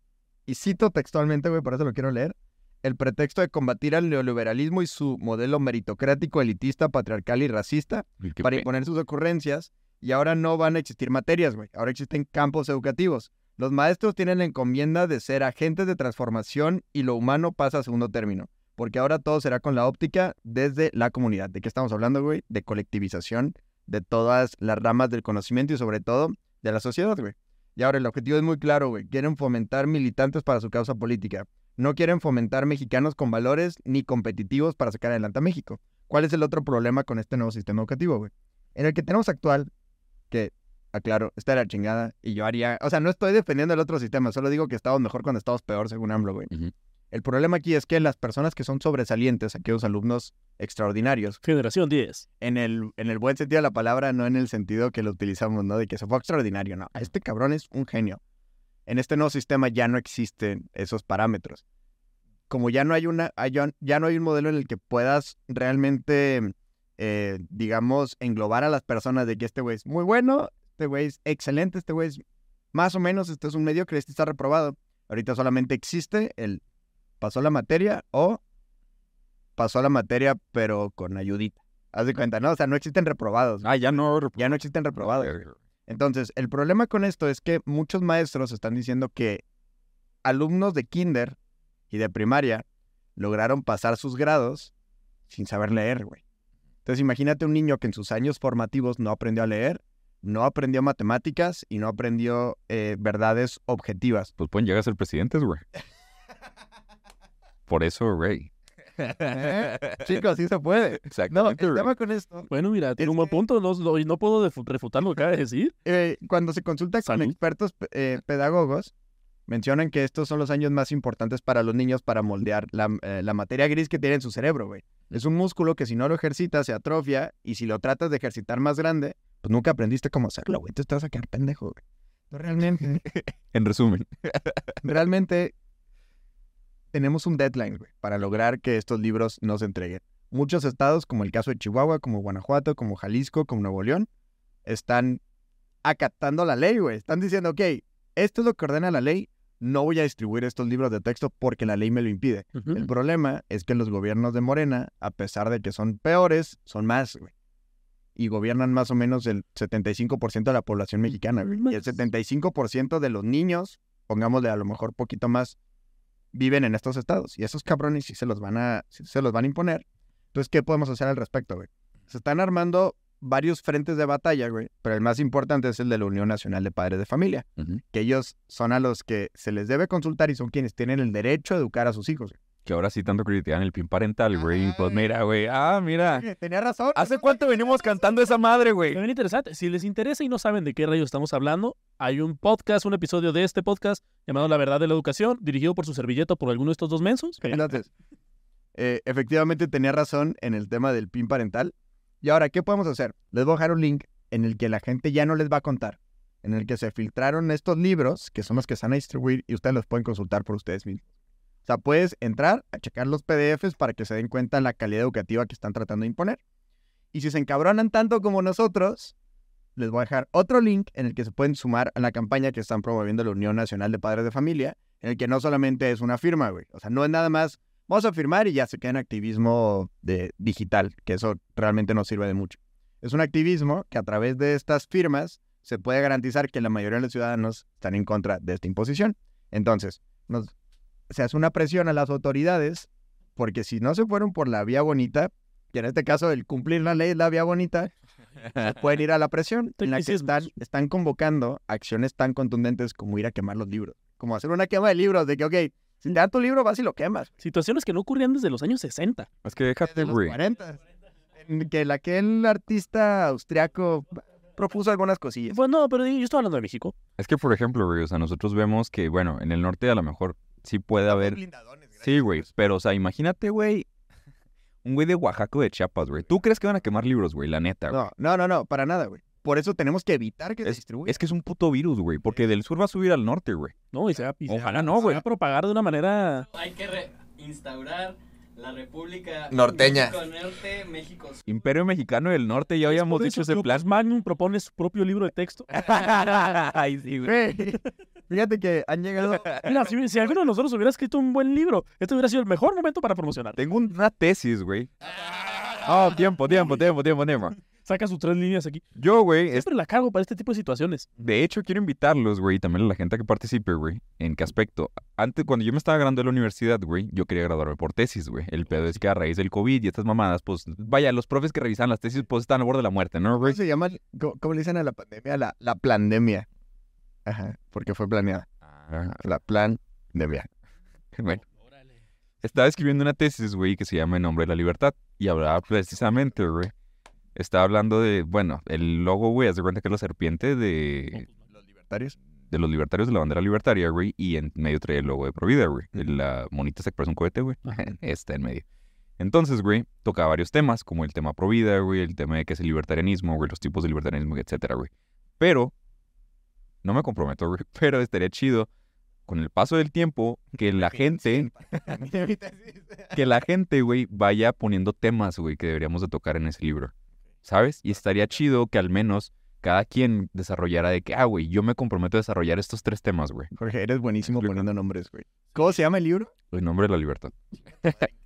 y cito textualmente, güey, por eso lo quiero leer, el pretexto de combatir al neoliberalismo y su modelo meritocrático, elitista, patriarcal y racista para imponer sus ocurrencias y ahora no van a existir materias, güey. Ahora existen campos educativos. Los maestros tienen la encomienda de ser agentes de transformación y lo humano pasa a segundo término, porque ahora todo será con la óptica desde la comunidad. ¿De qué estamos hablando, güey? De colectivización de todas las ramas del conocimiento y sobre todo de la sociedad, güey. Y ahora el objetivo es muy claro, güey. Quieren fomentar militantes para su causa política. No quieren fomentar mexicanos con valores ni competitivos para sacar adelante a México. ¿Cuál es el otro problema con este nuevo sistema educativo, güey? En el que tenemos actual, que, aclaro, está de la chingada, y yo haría, o sea, no estoy defendiendo el otro sistema, solo digo que estamos mejor cuando estamos peor, según AMLO, güey. El problema aquí es que las personas que son sobresalientes, aquellos alumnos extraordinarios, Generación 10. en el, en el buen sentido de la palabra, no en el sentido que lo utilizamos, ¿no? De que se fue extraordinario, no. Este cabrón es un genio. En este nuevo sistema ya no existen esos parámetros. Como ya no hay una, ya ya no hay un modelo en el que puedas realmente, eh, digamos, englobar a las personas de que este güey es muy bueno, este güey es excelente, este güey es más o menos, este es un mediocre, este está reprobado. Ahorita solamente existe el pasó la materia o pasó la materia pero con ayudita. Haz de cuenta, ¿no? O sea, no existen reprobados. Ah, ya no. Ya no existen reprobados. Entonces, el problema con esto es que muchos maestros están diciendo que alumnos de kinder y de primaria lograron pasar sus grados sin saber leer, güey. Entonces, imagínate un niño que en sus años formativos no aprendió a leer, no aprendió matemáticas y no aprendió eh, verdades objetivas. Pues pueden llegar a ser presidentes, güey. Por eso, güey. ¿Eh? Chicos, sí se puede. No, Exactamente, el tema con esto, Bueno, mira, tiene un buen que- punto. No, no- y no puedo refutar lo que acaba de decir. eh, cuando se consulta con Salud. expertos eh, pedagogos, mencionan que estos son los años más importantes para los niños para moldear la, eh, la materia gris que tiene en su cerebro, güey. Es un músculo que si no lo ejercitas se atrofia y si lo tratas de ejercitar más grande, pues nunca aprendiste cómo hacerlo, güey. Entonces te vas a quedar pendejo, güey. Realmente, En resumen. realmente tenemos un deadline, güey, para lograr que estos libros no se entreguen. Muchos estados, como el caso de Chihuahua, como Guanajuato, como Jalisco, como Nuevo León, están acatando la ley, güey. Están diciendo, ok, esto es lo que ordena la ley, no voy a distribuir estos libros de texto porque la ley me lo impide. El problema es que los gobiernos de Morena, a pesar de que son peores, son más, güey. Y gobiernan más o menos el 75% de la población mexicana, güey. Y el 75% de los niños, pongámosle a lo mejor poquito más, viven en estos estados. Y esos cabrones sí se los van a, sí se los van a imponer. Entonces, ¿qué podemos hacer al respecto, güey? Se están armando varios frentes de batalla, güey. Pero el más importante es el de la Unión Nacional de Padres de Familia. Que ellos son a los que se les debe consultar y son quienes tienen el derecho a educar a sus hijos. güey. Que ahora sí tanto critican el pin parental, güey. Pues mira, güey. Ah, mira. Tenía razón. ¿Hace cuánto venimos cantando esa madre, güey? Bien interesante. Si les interesa y no saben de qué rayos estamos hablando, hay un podcast, un episodio de este podcast llamado La Verdad de la Educación, dirigido por su servilleta por alguno de estos dos mensos. Entonces, eh, efectivamente tenía razón en el tema del PIN parental. Y ahora, ¿qué podemos hacer? Les voy a dejar un link en el que la gente ya no les va a contar, en el que se filtraron estos libros, que son los que se van a distribuir y ustedes los pueden consultar por ustedes mismos. O sea, puedes entrar a checar los PDFs para que se den cuenta la calidad educativa que están tratando de imponer. Y si se encabronan tanto como nosotros, les voy a dejar otro link en el que se pueden sumar a la campaña que están promoviendo la Unión Nacional de Padres de Familia, en el que no solamente es una firma, güey. O sea, no es nada más, vamos a firmar y ya se queda en activismo de, digital, que eso realmente no sirve de mucho. Es un activismo que a través de estas firmas se puede garantizar que la mayoría de los ciudadanos están en contra de esta imposición. Entonces, nos- se hace una presión a las autoridades, porque si no se fueron por la vía bonita, y en este caso el cumplir la ley es la vía bonita, pueden ir a la presión, en la que están, están convocando acciones tan contundentes como ir a quemar los libros. Como hacer una quema de libros, de que, ok, si te dan tu libro, vas y lo quemas. Situaciones que no ocurrían desde los años 60. Es que déjate, Desde los güey. 40. En que el- aquel artista austriaco propuso algunas cosillas. Pues no, pero yo estoy hablando de México. Es que, por ejemplo, güey, o sea, nosotros vemos que, bueno, en el norte a lo mejor sí puede haber... Sí, güey, pero, o sea, imagínate, güey, Un güey de Oaxaca o de Chiapas, güey. ¿Tú crees que van a quemar libros, güey? La neta, güey. No, no, no, no, para nada, güey. Por eso tenemos que evitar que se distribuya. es que es un puto virus, güey. Porque del sur va a subir al norte, güey. No, y se va, y se Ojalá no, se güey. va a propagar de una manera... Hay que re- instaurar la República Norteña. México Norte, México Sur. Imperio Mexicano del Norte, ya habíamos dicho ese que plan. Magnum propone su propio libro de texto. Ay, sí, güey. Güey, Fíjate que han llegado. Mira, si, si alguno de nosotros hubiera escrito un buen libro, este hubiera sido el mejor momento para promocionar. Tengo una tesis, güey. Oh, tiempo, tiempo, tiempo, tiempo, tiempo. Saca sus tres líneas aquí. Yo, güey, es- Siempre la cago para este tipo de situaciones. de hecho quiero invitarlos, güey, y también a la gente que participe, güey. ¿En qué aspecto? Antes, cuando yo me estaba graduando de la universidad, güey, yo quería graduarme por tesis, güey. El pedo es que a raíz del COVID y estas mamadas, pues, vaya, los profes que revisan las tesis, pues, están al borde de la muerte, ¿no, ¿Cómo güey? se llama? ¿Cómo, cómo le dicen a la pandemia? La, la pandemia. Ajá, porque fue planeada. Ah, La pandemia. bueno. Estaba escribiendo una tesis, güey, que se llama En nombre de la libertad. Y hablaba precisamente, güey. Estaba hablando de, bueno, el logo, güey, haz de cuenta que es la serpiente de, Los libertarios. de los libertarios de la bandera libertaria, güey. Y en medio trae el logo de Provida, güey. La monita se parece un cohete, güey. Está en medio. Entonces, güey, tocaba varios temas, como el tema Provida, güey, el tema de qué es el libertarianismo, güey, los tipos de libertarianismo, etcétera, güey. Pero, no me comprometo, güey, pero estaría chido, con el paso del tiempo, que la gente que la gente, güey, vaya poniendo temas, güey, que deberíamos de tocar en ese libro. ¿Sabes? Y estaría chido que al menos cada quien desarrollara de que, ah, güey, yo me comprometo a desarrollar estos tres temas, güey. Jorge, eres buenísimo poniendo nombres, güey. ¿Cómo se llama el libro? En nombre de la libertad.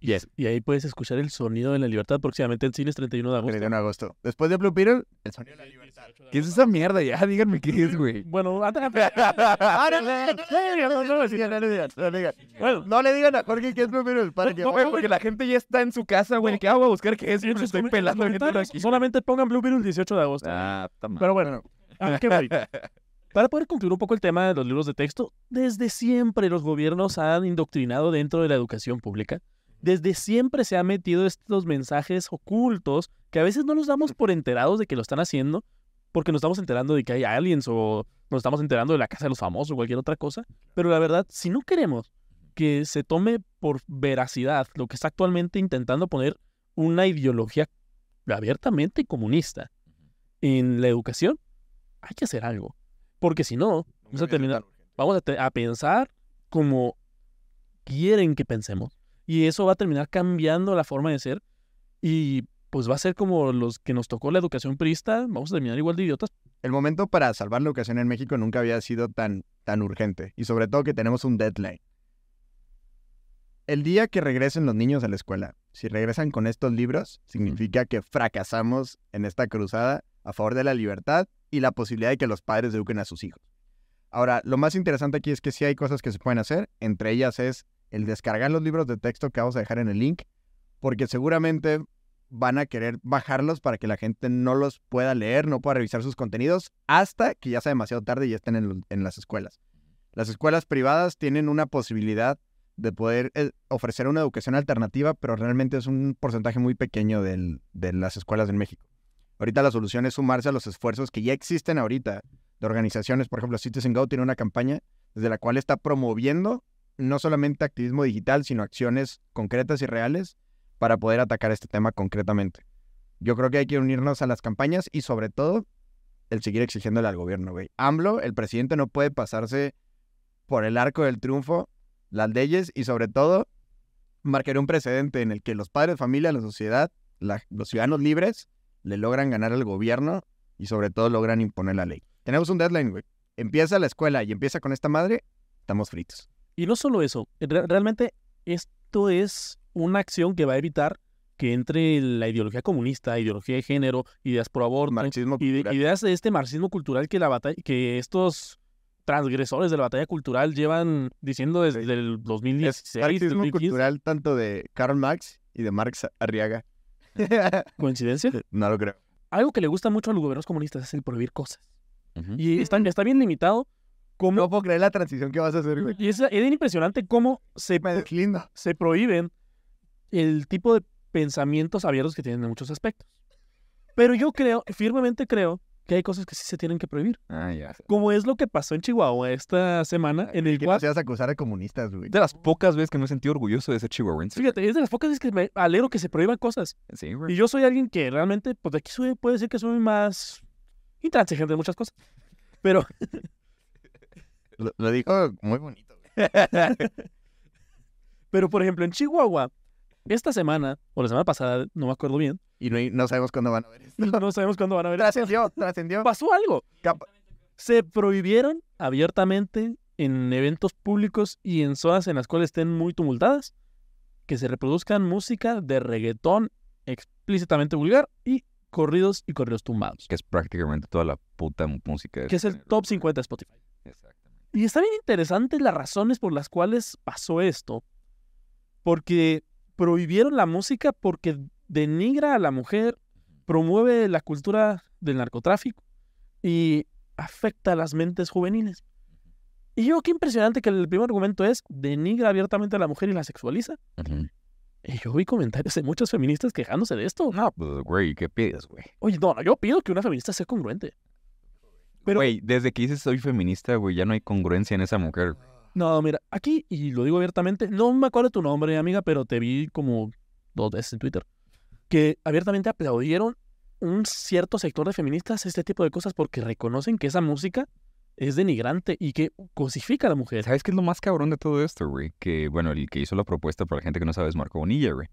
yes. Y ahí puedes escuchar el sonido de la libertad próximamente en cines 31 de agosto. 31 de agosto. Después de Blue Beetle, el sonido de la libertad. ¿Qué es esa mierda? Ya, díganme qué es, güey. Bueno, antes... Digan. Bueno, No le digan a Jorge que es Blue Beetle para que... No, Güey, porque la gente ya está en su casa, güey. ¿Qué hago a buscar qué es? sus estoy pelando comentarios, aquí. Solamente pongan Blue Beetle el 18 de agosto. Ah, está mal. Pero bueno, ¿a qué voy? Para poder concluir un poco el tema de los libros de texto, desde siempre los gobiernos han indoctrinado dentro de la educación pública. Desde siempre se han metido estos mensajes ocultos que a veces no nos damos por enterados de que lo están haciendo, porque nos estamos enterando de que hay aliens o nos estamos enterando de la casa de los famosos o cualquier otra cosa. Pero la verdad, si no queremos que se tome por veracidad lo que está actualmente intentando poner una ideología abiertamente comunista en la educación, hay que hacer algo. Porque si no, vamos a, terminar, vamos a, te- a pensar como quieren que pensemos. Y eso va a terminar cambiando la forma de ser. Y pues va a ser como los que nos tocó la educación priista. Vamos a terminar igual de idiotas. El momento para salvar la educación en México nunca había sido tan, tan urgente. Y sobre todo que tenemos un deadline. El día que regresen los niños a la escuela, si regresan con estos libros, significa que fracasamos en esta cruzada a favor de la libertad y la posibilidad de que los padres eduquen a sus hijos. Ahora, lo más interesante aquí es que sí hay cosas que se pueden hacer. Entre ellas es el descargar los libros de texto que vamos a dejar en el link, porque seguramente van a querer bajarlos para que la gente no los pueda leer, no pueda revisar sus contenidos, hasta que ya sea demasiado tarde y ya estén en, las escuelas. Las escuelas privadas tienen una posibilidad de poder eh, ofrecer una educación alternativa, pero realmente es un porcentaje muy pequeño del- de las escuelas en México. Ahorita la solución es sumarse a los esfuerzos que ya existen ahorita de organizaciones. Por ejemplo, Citizen Go tiene una campaña desde la cual está promoviendo no solamente activismo digital, sino acciones concretas y reales para poder atacar este tema concretamente. Yo creo que hay que unirnos a las campañas y sobre todo el seguir exigiéndole al gobierno, güey. AMLO, el presidente, no puede pasarse por el arco del triunfo las leyes y sobre todo marcar un precedente en el que los padres de familia, la sociedad, los ciudadanos libres le logran ganar al gobierno y sobre todo logran imponer la ley. Tenemos un deadline, güey. Empieza la escuela y empieza con esta madre, estamos fritos. Y no solo eso, re- realmente esto es una acción que va a evitar que entre la ideología comunista, ideología de género, ideas pro aborto, Marxismo ide- ideas de este marxismo cultural que la batalla, que estos transgresores de la batalla cultural llevan diciendo desde el Es 2016, marxismo 2015. cultural tanto de Karl Marx y de Marx Arriaga. ¿Coincidencia? no lo creo. Algo que le gusta mucho a los gobiernos comunistas es el prohibir cosas. Y está, está bien limitado cómo... No puedo creer la transición que vas a hacer, güey. Y es, es impresionante cómo se, se prohíben el tipo de pensamientos abiertos que tienen en muchos aspectos. Pero yo creo, firmemente creo, que hay cosas que sí se tienen que prohibir. Ah, ya. Como es lo que pasó en Chihuahua esta semana, en el Que cual, a acusar de comunistas, güey. De las pocas veces que me he sentido orgulloso de ser chihuahuense. fíjate, es de las pocas veces que me alegro que se prohíban cosas. Sí, güey. Y yo soy alguien que realmente, pues de aquí soy, puede decir que soy más intransigente en muchas cosas. Pero, Lo, lo dijo muy bonito, güey. pero por ejemplo, en Chihuahua, esta semana, o la semana pasada, no me acuerdo bien, Y no, no sabemos cuándo van a ver esto. no sabemos cuándo van a ver esto, Trascendió, trascendió. pasó algo. Cap- Se prohibieron abiertamente en eventos públicos y en zonas en las cuales estén muy tumultadas que se reproduzcan música de reggaetón explícitamente vulgar y corridos y corridos tumbados, Que es prácticamente toda la puta música. de que es el género. top 50 de Spotify. Exactamente. Y está bien interesante las razones por las cuales pasó esto. Porque prohibieron la música porque denigra a la mujer, promueve la cultura del narcotráfico y afecta a las mentes juveniles. Y yo, qué impresionante que el primer argumento es denigra abiertamente a la mujer y la sexualiza. Y yo vi comentarios de muchas feministas quejándose de esto. No, pues, güey, ¿qué pides, güey? Oye, no, no, yo pido que una feminista sea congruente. Pero- Güey, desde que dices soy feminista, güey, ya no hay congruencia en esa mujer. No, mira, aquí, y lo digo abiertamente, no me acuerdo tu nombre, amiga, pero te vi como dos veces en Twitter, que abiertamente aplaudieron un cierto sector de feministas este tipo de cosas porque reconocen que esa música es denigrante y que cosifica a la mujer. ¿Sabes qué es lo más cabrón de todo esto, güey? Que, bueno, el que hizo la propuesta para la gente que no sabe es Marco Bonilla, güey.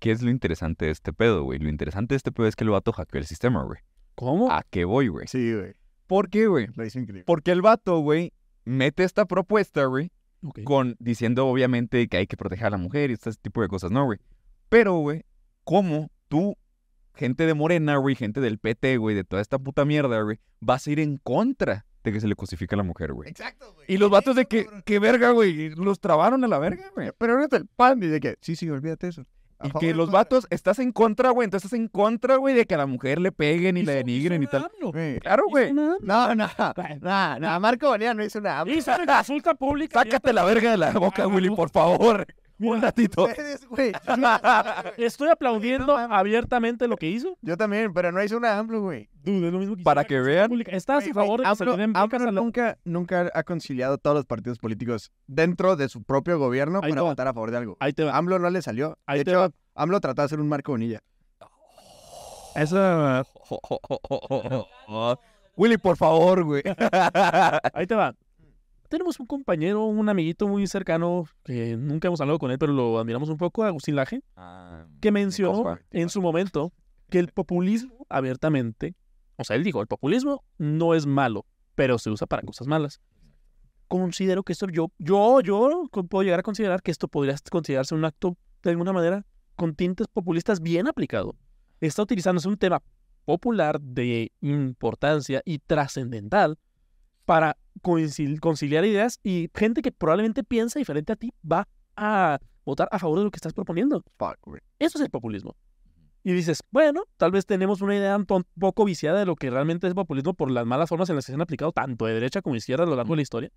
¿Qué es lo interesante de este pedo, güey? Lo interesante de este pedo es que el vato hackeó el sistema, güey. ¿Cómo? ¿A qué voy, güey? Sí, güey. ¿Por qué, güey? Lo hizo increíble. Porque el vato, güey, mete esta propuesta, güey, Ok. con diciendo obviamente que hay que proteger a la mujer y este tipo de cosas, ¿no, güey? Pero, güey, ¿cómo tú, gente de Morena, güey, gente del PT, güey, de toda esta puta mierda, güey, vas a ir en contra de que se le cosifique a la mujer, güey? Exacto, güey. Y los vatos de que, qué verga, güey, los trabaron a la verga, güey. Pero ahorita el pan dice que, sí, sí, olvídate eso. A Y que los vatos, estás en contra, güey, entonces estás en contra, güey, de que a la mujer le peguen y la denigren y tal. Claro, güey. No, no, no, no, Marco Bonilla no hizo una Hizo una consulta pública. Sácate la verga de la boca, Willy, por favor. Un ratito. Ustedes, güey. Estoy aplaudiendo abiertamente lo que hizo. Yo también, pero no hizo una AMLO, güey. Dude, es lo mismo que Para que vean. ¿Estás a Güey, favor de que se AMLO, den becas AMLO a la nunca, nunca ha conciliado todos los partidos políticos dentro de su propio gobierno Ahí para votar a favor de algo. Ahí te va. AMLO no le salió. Ahí de te hecho, va. AMLO trató de hacer un Marco Bonilla. Esa... Willy, por favor, güey. Ahí te va. Tenemos un compañero, un amiguito muy cercano, que nunca hemos hablado con él, pero lo admiramos un poco, Agustín Laje, que mencionó en su momento que el populismo abiertamente, o sea, él dijo, el populismo no es malo, pero se usa para cosas malas. Considero que esto, yo, yo, yo puedo llegar a considerar que esto podría considerarse un acto de alguna manera con tintes populistas bien aplicado. Está utilizándose un tema popular de importancia y trascendental para conciliar ideas y gente que probablemente piensa diferente a ti va a votar a favor de lo que estás proponiendo. Eso es el populismo. Y dices, bueno, tal vez tenemos una idea un po- poco viciada de lo que realmente es populismo por las malas formas en las que se han aplicado tanto de derecha como de izquierda a lo largo de la historia.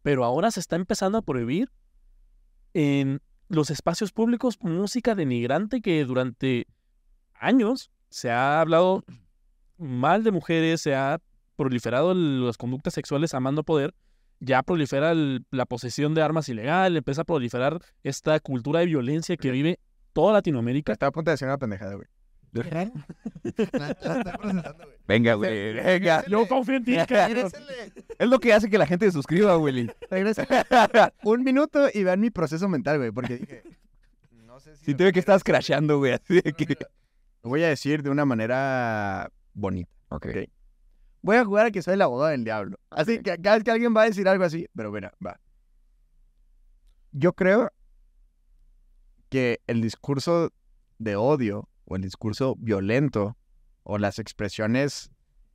Pero ahora se está empezando a prohibir en los espacios públicos música denigrante que durante años se ha hablado mal de mujeres, se ha proliferado las conductas sexuales a mando poder, ya prolifera el- la posesión de armas ilegal, empieza a proliferar esta cultura de violencia que vive toda Latinoamérica. Estaba a punto de decir una pendejada, güey. Güey. Venga, güey, venga. Yo confío en ti, Es lo que hace que la gente se suscriba, Willy. Un minuto y vean mi proceso mental, güey, porque dije... No sé Si te ve que estás crasheando, güey, así de que... Lo voy a decir de una manera bonita. Ok. Ok. Voy a jugar a que soy el abogado del diablo. Así que cada vez que alguien va a decir algo así, pero mira, va. Yo creo que el discurso de odio o el discurso violento o las expresiones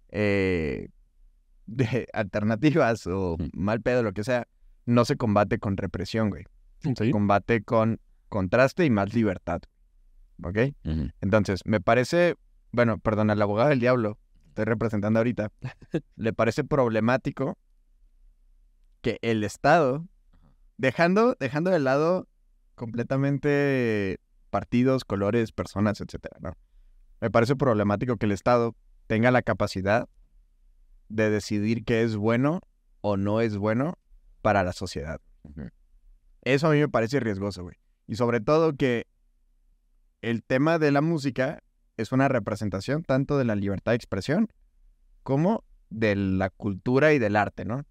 eh, de alternativas o mal pedo, lo que sea, no se combate con represión, güey. Sí. Se combate con contraste y más libertad. ¿Ok? Entonces, me parece, bueno, perdón, al abogado del diablo, estoy representando ahorita, le parece problemático que el Estado, dejando, dejando de lado completamente partidos, colores, personas, etcétera, ¿no? Me parece problemático que el Estado tenga la capacidad de decidir qué es bueno o no es bueno para la sociedad. Eso a mí me parece riesgoso, güey. Y sobre todo que el tema de la música es una representación tanto de la libertad de expresión como de la cultura y del arte, ¿no?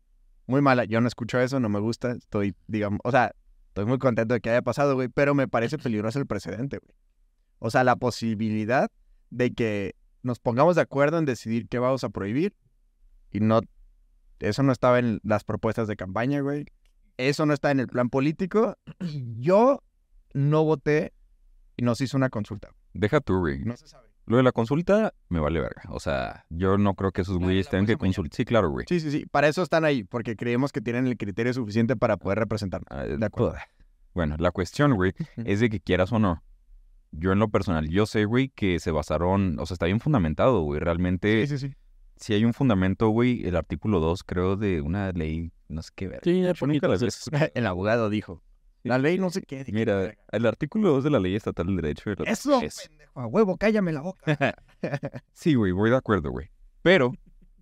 Muy mala, yo no escucho eso, no me gusta, estoy, digamos, o sea, estoy muy contento de que haya pasado, güey, pero me parece peligroso el precedente, güey. O sea, la posibilidad de que nos pongamos de acuerdo en decidir qué vamos a prohibir y no, eso no estaba en las propuestas de campaña, güey. Eso no está en el plan político yo no voté y no se hizo una consulta. Deja tú, güey. No se sabe. Lo de la consulta me vale verga. O sea, yo no creo que esos güeyes la tengan que consultar. Sí, claro, güey. Sí, sí, sí. Para eso están ahí, porque creemos que tienen el criterio suficiente para poder representarnos. Ah, De acuerdo. Bueno, la cuestión, güey, es de que quieras o no. Yo en lo personal, yo sé, güey, que se basaron, o sea, está bien fundamentado, güey. Realmente, Sí, sí, sí. si hay un fundamento, güey, el artículo 2, creo, de una ley, no sé qué ver. Sí, nunca las poquitos. ves. El abogado dijo. La ley no sé qué. Mira, el artículo 2 de la ley estatal del derecho de los Eso, es- pendejo, a huevo, cállame la boca. Sí, güey, voy de acuerdo, güey. Pero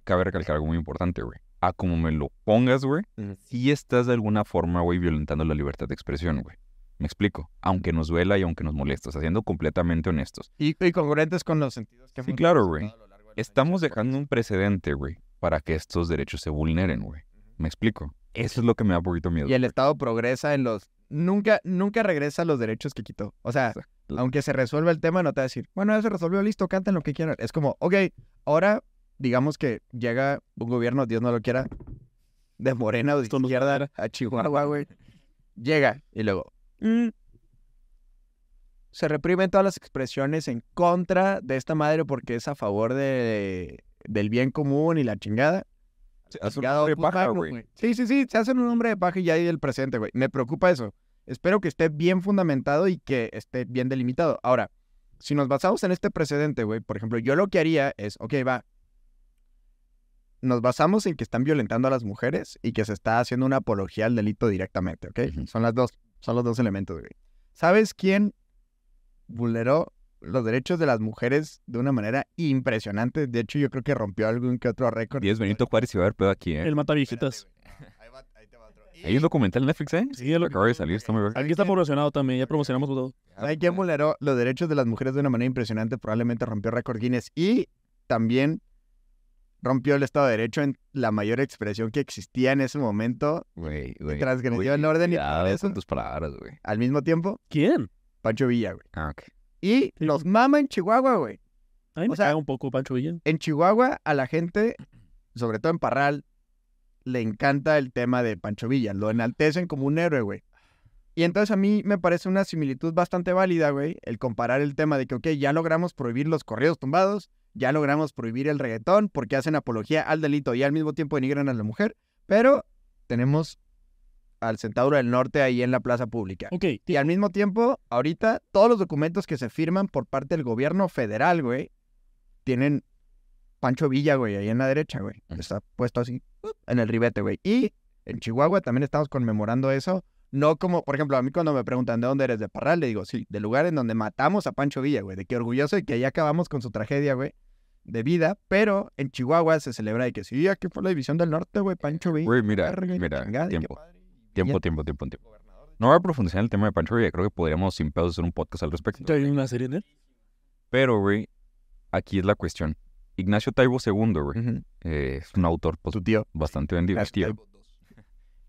cabe recalcar algo muy importante, güey. A como me lo pongas, güey, Ujú. sí estás de alguna forma, güey, violentando la libertad de expresión, güey. Me explico. Aunque nos duela y aunque nos molesta, o sea, siendo completamente honestos. Y, y congruentes con los sentidos que Sí, claro, güey. Estamos dejando un precedente, güey, para que estos derechos se vulneren, güey. Me explico. Eso es lo que me da un poquito miedo. Y el Estado progresa en los... Nunca, nunca regresa a los derechos que quitó. O sea, aunque se resuelva el tema, no te va a decir, bueno, ya se resolvió, listo, canten lo que quieran. Es como, ok, ahora digamos que llega un gobierno, Dios no lo quiera, de Morena o de Esto izquierda a Chihuahua, güey. Llega y luego... mm, se reprimen todas las expresiones en contra de esta madre porque es a favor de, del bien común y la chingada. Se hace un hombre de paja, güey. Sí, sí, sí, se hacen un hombre de paja y ya hay el presente, güey. Me preocupa eso. Espero que esté bien fundamentado y que esté bien delimitado. Ahora, si nos basamos en este precedente, güey, por ejemplo, yo lo que haría es, ok, va. Nos basamos en que están violentando a las mujeres y que se está haciendo una apología al delito directamente, ¿ok? Son las dos, son los dos elementos, güey. ¿Sabes quién vulneró los derechos de las mujeres de una manera impresionante? De hecho, yo creo que rompió algún que otro récord. 10 Benito Juárez y va a haber pedo aquí, ¿eh? El mata viejitas. Hay un documental en Netflix, ¿eh? Sí, es lo Acaba de salir, está muy verga. Aquí está promocionado también, ya promocionamos todo. ¿Sabe quién vulneró los derechos de las mujeres de una manera impresionante? Probablemente rompió récord Guinness y también rompió el Estado de Derecho en la mayor expresión que existía en ese momento Güey, güey. transgredió el orden y cuidado con tus palabras, güey. al mismo tiempo. ¿Quién? Pancho Villa, güey. Ah, ok. Y los mama en Chihuahua, güey. A mí O me sea- caga un poco Pancho Villa. En Chihuahua a la gente, sobre todo en Parral, le encanta el tema de Pancho Villa. Lo enaltecen como un héroe, güey. Y entonces a mí me parece una similitud bastante válida, güey, el comparar el tema de que, ok, ya logramos prohibir los corridos tumbados, ya logramos prohibir el reggaetón porque hacen apología al delito y al mismo tiempo denigran a la mujer, pero tenemos al Centauro del Norte ahí en la plaza pública. Ok, Y al mismo tiempo, ahorita, todos los documentos que se firman por parte del gobierno federal, güey, tienen Pancho Villa, güey, ahí en la derecha, güey. Está puesto así, en el ribete, güey. Y en Chihuahua también estamos conmemorando eso. No como, por ejemplo, a mí cuando me preguntan de dónde eres de Parral, le digo, sí, del lugar en donde matamos a Pancho Villa, güey. De que orgulloso de que ahí acabamos con su tragedia, güey, de vida. Pero en Chihuahua se celebra de que sí, aquí fue la división del norte, güey, Pancho Villa. Güey, mira, y chingada, y qué tiempo. padre, y Tiempo, tiempo, tiempo, tiempo. No voy a profundizar en el tema de Pancho Villa. Creo que podríamos sin pedos hacer un podcast al respecto. ¿hay una serie en él? Pero, güey, aquí es la cuestión. Ignacio Taibo II, güey, eh, es un autor pues, Tu tío. bastante vendido. Tío.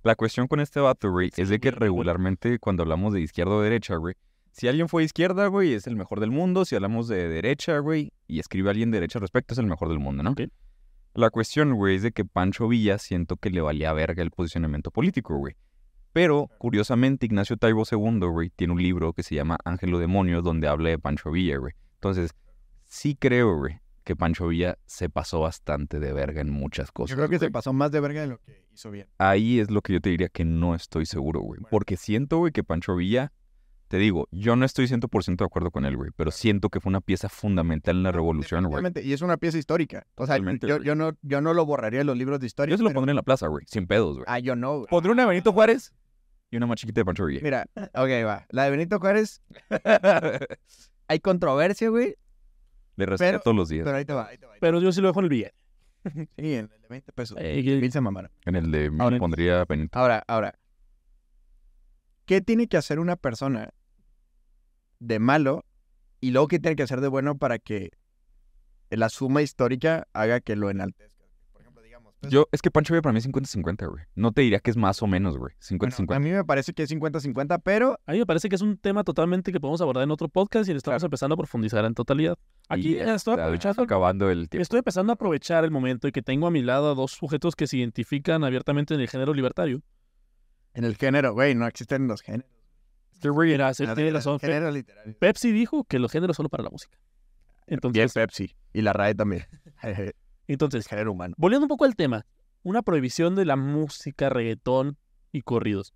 La cuestión con este vato, güey, es de que regularmente cuando hablamos de izquierda o derecha, güey, si alguien fue de izquierda, güey, es el mejor del mundo. Si hablamos de derecha, güey, y escribe a alguien de derecha al respecto, es el mejor del mundo, ¿no? La cuestión, güey, es de que Pancho Villa siento que le valía verga el posicionamiento político, güey. Pero, curiosamente, Ignacio Taibo II, güey, tiene un libro que se llama Ángelo Demonio, donde habla de Pancho Villa, güey. Entonces, sí creo, güey, que Pancho Villa se pasó bastante de verga en muchas cosas. Yo creo que se pasó más de verga de lo que hizo bien. Ahí es lo que yo te diría que no estoy seguro, güey. Porque siento, güey, que Pancho Villa, te digo, yo no estoy 100% de acuerdo con él, güey, pero siento que fue una pieza fundamental en la revolución, güey. Y es una pieza histórica. O sea, yo, no, yo no lo borraría de los libros de historia. Yo se lo pero- pondré en la plaza, güey, sin pedos, güey. Ah, yo no, güey. Pondré una Benito Juárez y una más chiquita de Pancho Villa. Mira, ok, va. La de Benito Juárez, hay controversia, güey. Le respeto pero- todos los días. Pero ahí te va. ahí te va. Pero yo sí lo dejo en el billete. Sí, en el de 20 pesos. Eh, que- Mil se mamaron. En el de Ahora- pondría Benito. Ahora, ahora. ¿Qué tiene que hacer una persona de malo y luego qué tiene que hacer de bueno para que la suma histórica haga que lo enaltezca? Pues, Yo, es que Pancho Villa para mí es 50-50, güey. No te diría que es más o menos, güey. bueno, 50-50. a mí me parece que es 50-50, pero A mí me parece que es un tema totalmente que podemos abordar en otro podcast y le estamos empezando a profundizar en totalidad. Aquí Y eh, ya estoy está aprovechando, acabando el tiempo. estoy empezando a aprovechar el momento y que tengo a mi lado a dos sujetos que se identifican abiertamente en el género libertario. en el género, güey, no existen los géneros. Este güey era, tiene razón. Pe- Género literario. Pepsi dijo que los géneros solo para la música. Y Entonces, Pepsi. Y la RAE también. entonces, género humano. volviendo un poco al tema, una prohibición de la música, reggaetón y corridos.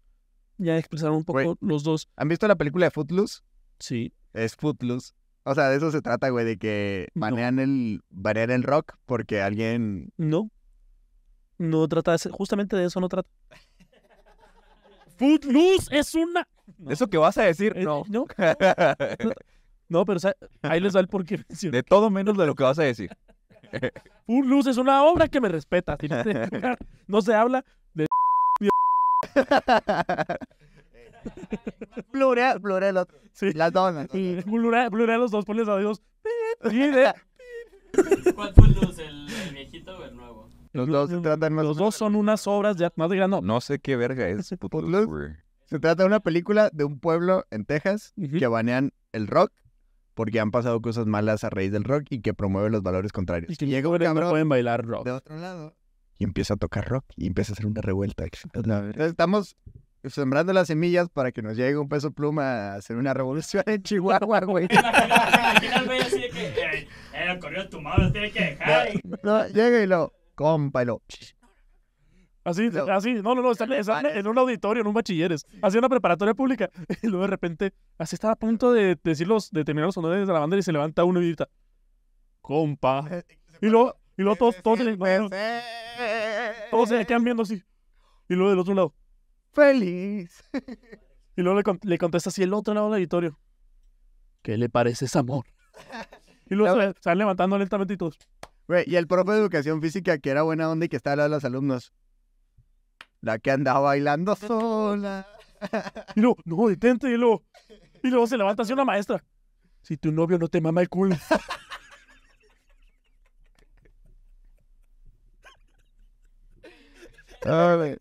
Ya expresaron un poco los dos. ¿Han visto la película de Footloose? Sí, Es Footloose. O sea, de eso se trata, güey, de que No. banean el, banean el rock porque alguien... no. No trata justamente de eso no trata. Footloose es una. No. ¿Eso que vas a decir? Eh, No. no. No, pero o sea, ahí les da el porqué. De todo menos de lo que vas a decir. Footloose es una obra que me respeta. Si no, se, no se habla de Plural, plural, otro. Sí. Las donas. plural, plural los dos, ponles a Dios. Sí, ¿Cuál fue el luz? ¿El, el viejito o el nuevo? Los dos se tratan más Los dos son unas obras de más de grano. No sé qué verga es. Güey. Se trata de una película de un pueblo en Texas que banean el rock porque han pasado cosas malas a raíz del rock y que promueve los valores contrarios. Y que llega un jóvenes no cabrón pueden bailar rock. de otro lado y empieza a tocar rock y empieza a hacer una revuelta. Entonces, estamos sembrando las semillas para que nos llegue un peso pluma a hacer una revolución en Chihuahua, güey. El corrido tumbado lo tiene que dejar. No, llega y lo, compa, y lo, Así, No. así, no, no, no, están, están en un auditorio, en un bachilleres, así una preparatoria pública. Y luego de repente, así estaba a punto de decir los, de terminar los honores de la bandera y se levanta uno y grita, compa. Y luego, y luego todos, todos, ser. todos se quedan viendo así. Y luego del otro lado. Feliz. Y luego le, le contesta así el otro lado del auditorio. ¿Qué le parece ese amor? Y luego se, van levantando lentamente y todos. Y el profe de educación física que era buena onda y que estaba al lado de los alumnos. La que andaba bailando sola. Y luego, no, detente. Y luego, y luego se levanta así una maestra. Si tu novio no te mama el culo. Ah.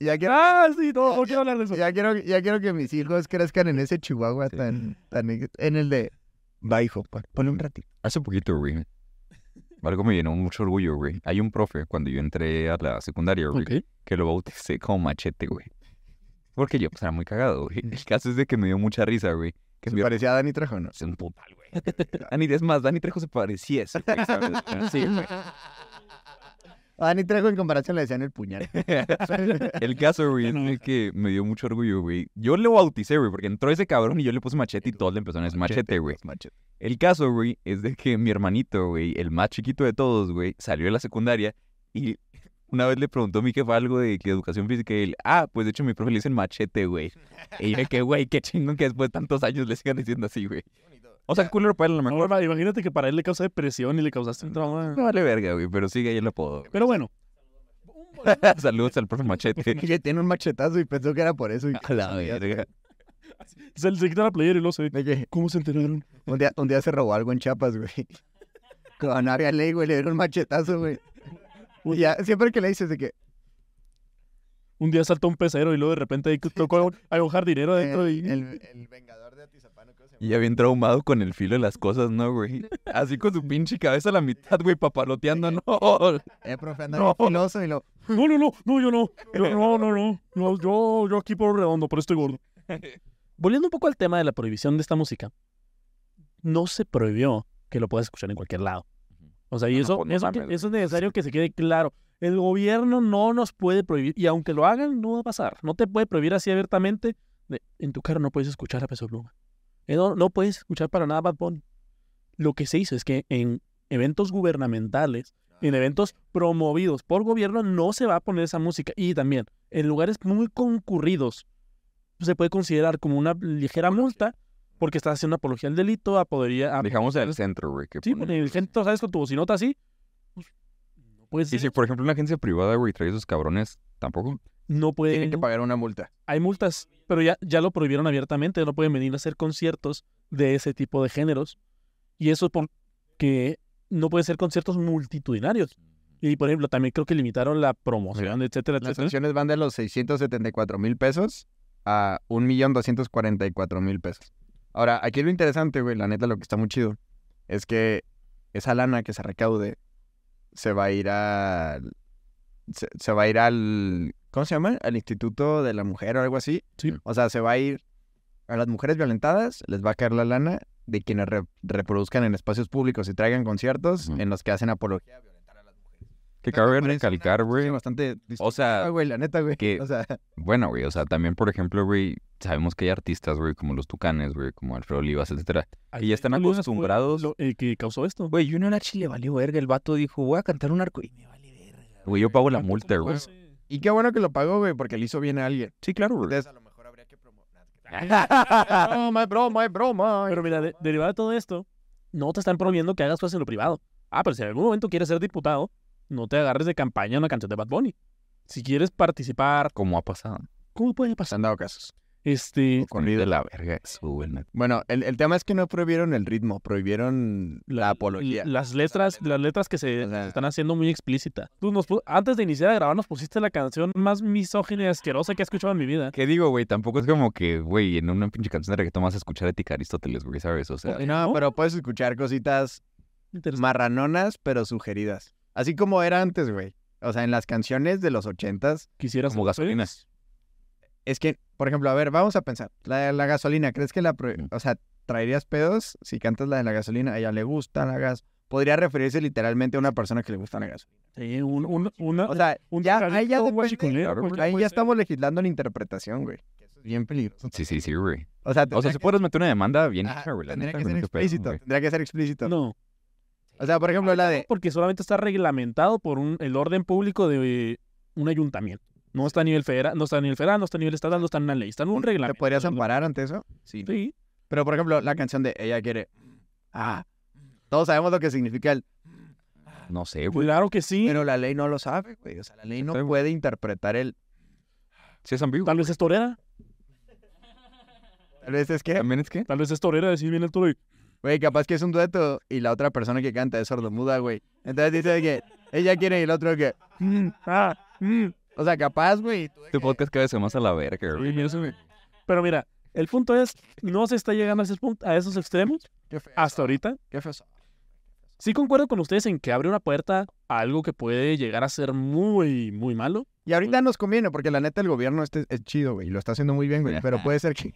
Ya quiero, Ah, sí, no, no quiero hablar de eso. ya, quiero, ya quiero que mis hijos crezcan en ese Chihuahua tan, tan... En el de... Va, hijo, pon- ponle un ratito. Hace poquito, güey. Algo me llenó mucho orgullo, güey. Hay un profe cuando yo entré a la secundaria, güey, que lo bauticé como machete, güey. Porque yo, pues, era muy cagado, güey. El caso es de que me dio mucha risa, güey. Que ¿Se mi parecía a Dani Trejo, no? Es un putal, güey. Dani, es más, Dani Trejo se parecía a ese, güey. Sí, güey. A Dani Trejo en comparación le decían el puñal. El caso, güey, es que me dio mucho orgullo, güey. Yo lo bauticé, güey, porque entró ese cabrón y yo le puse machete y todos le empezaron a decir machete, güey. El caso, güey, es de que mi hermanito, güey, el más chiquito de todos, güey, salió de la secundaria y una vez le preguntó a mi jefa algo de que educación física y él, ah, pues de hecho mi profe le dicen machete, güey. Y yo, que güey, qué chingón que después de tantos años le sigan diciendo así, güey. O sea, culero para él a lo mejor. Ahora, imagínate que para él le causa depresión y le causaste un trauma. No vale verga, güey, pero sigue ahí el apodo. Pero bueno, Saludos al profe machete. Que tiene un machetazo y pensó que era por eso. y- A la verga. se, se quita la playera y luego se ve. ¿Cómo se enteraron? un, día, un día se robó algo en Chiapas, güey. Con Aria Ley, güey, le dieron un machetazo, güey. Y ya, siempre que le dices de que Un día saltó un pecero y luego de repente tocó hay un jardinero adentro el, y... el, el vengador de Atizapán. Y ya bien traumado con el filo de las cosas, ¿no, güey? Así con su pinche cabeza a la mitad, güey, papaloteando, no. Eh, profe, anda No. filoso y lo... No, no, no, no, yo no. Yo, no, no, no. No, yo, yo aquí por redondo, pero estoy gordo. Volviendo un poco al tema de la prohibición de esta música, no se prohibió que lo puedas escuchar en cualquier lado. O sea, y No, eso, pues no eso es necesario que se quede claro. El gobierno no nos puede prohibir, y aunque lo hagan, no va a pasar. No te puede prohibir así abiertamente. de, en tu carro no puedes escuchar a Peso Pluma. Eh, No, no puedes escuchar para nada Bad Bunny. Lo que se hizo es que en eventos gubernamentales, en eventos promovidos por gobierno, no se va a poner esa música. Y también, en lugares muy concurridos, se puede considerar como una ligera multa porque estás haciendo apología al delito, a podría... a- Dejamos el centro, güey. Sí, porque el gente, ¿sabes? Con tu bocinota así, Pues Y si, por ejemplo, una agencia privada, güey, trae esos cabrones, tampoco. no puede. Tienen que pagar una multa. Hay multas, pero ya, ya lo prohibieron abiertamente. No pueden venir a hacer conciertos de ese tipo de géneros. Y eso porque no pueden ser conciertos multitudinarios. Y por ejemplo, también creo que limitaron la promoción, etcétera, Las etcétera. sanciones van de los 674 mil pesos a 1.244.000 mil pesos. Ahora, aquí lo interesante, güey, la neta, lo que está muy chido, es que esa lana que se recaude se va a ir al... Se, se va a ir al... ¿Cómo se llama? Al Instituto de la Mujer o algo así. Sí. O sea, se va a ir a las mujeres violentadas, les va a caer la lana de quienes re- reproduzcan en espacios públicos y traigan conciertos en los que hacen apología a violentar a las mujeres. Que cabe una recalcar, güey. Bastante O sea, Ah, güey, la neta, güey. que- O sea, Bueno, güey, o sea, también, por ejemplo, güey, sabemos que hay artistas, güey, como los Tucanes, güey, como Alfredo Olivas, etcétera. Y ya están acostumbrados. lo- el que causó esto. Güey, Junior H le valió verga. El vato dijo, voy a cantar un arco y me vale verga. Güey, yo pago la multa, güey. y qué bueno que lo pagó, güey, porque le hizo bien a alguien. Sí, claro, güey. Entonces, a lo mejor habría que promover. broma, es broma, es broma. Pero mira, de- derivado de todo esto, no te están promoviendo que hagas cosas en lo privado. Ah, pero si en algún momento quieres ser diputado, no te agarres de campaña a una canción de Bad Bunny. Si quieres participar, Como ha pasado. ¿cómo puede pasar? han dado casos. Este, De la verga. Bueno, el, el tema es que no prohibieron el ritmo, prohibieron la, apología. Las letras, las letras que se O sea- se están haciendo muy explícitas. Tú nos antes de iniciar a grabar nos pusiste la canción más misógina y asquerosa que he escuchado en mi vida. ¿Qué digo, güey? Tampoco es como que, güey, en una pinche canción de reggaetón vas a escuchar a Tica Aristóteles, güey, ¿sabes? O sea, no, pero puedes escuchar cositas marranonas, pero sugeridas. Así como era antes, güey. O sea, en las canciones de los ochentas, Quisieras como gasolina. es que, por ejemplo, a ver, vamos a pensar. La, la gasolina, ¿crees que la... pro- Mm. O sea, ¿traerías pedos si cantas la de la gasolina? A ella le gusta la gas. Podría referirse literalmente a una persona que le gusta la gasolina. Sí, un, un- una, O sea, un ya, ahí ya depende- claro, Ahí ya estamos legislando en interpretación, güey. Que eso es bien peligroso. Sí, sí, sí, güey. O sea, O sea, si que- puedes meter una demanda bien güey. la tendría que ser explícito. güey. Tendría que ser explícito. No, O sea, por ejemplo, la de... porque solamente está reglamentado por un, el orden público de eh, un ayuntamiento. No está a nivel federal, no está a nivel federal, no está a nivel estatal, no está en una ley, está en un ¿Te reglamento. podrías amparar ante eso? Sí. Sí, Pero, por ejemplo, la canción de Ella quiere... Ah, todos sabemos lo que significa el... No sé, güey. claro que sí. Pero la ley no lo sabe, güey. O sea, la ley no puede interpretar el... Sí es ambiguo. Tal vez es torera, Tal vez es que... También es que... tal vez es torera decir bien el toro y Güey, capaz que es un dueto y la otra persona que canta es sordomuda, güey. Entonces dice que ella quiere y el otro que... "Mm, ah, mm". O sea, capaz, güey. de Este podcast cada vez se más a la verga, güey. Pero mira, el punto es, no se está llegando a esos, puntos, a esos extremos Qué feo. hasta ahorita. Qué feo. Sí concuerdo con ustedes en que abre una puerta a algo que puede llegar a ser muy, muy malo. Y ahorita nos conviene, porque la neta el gobierno este es chido, güey. Lo está haciendo muy bien, güey. Pero puede ser que...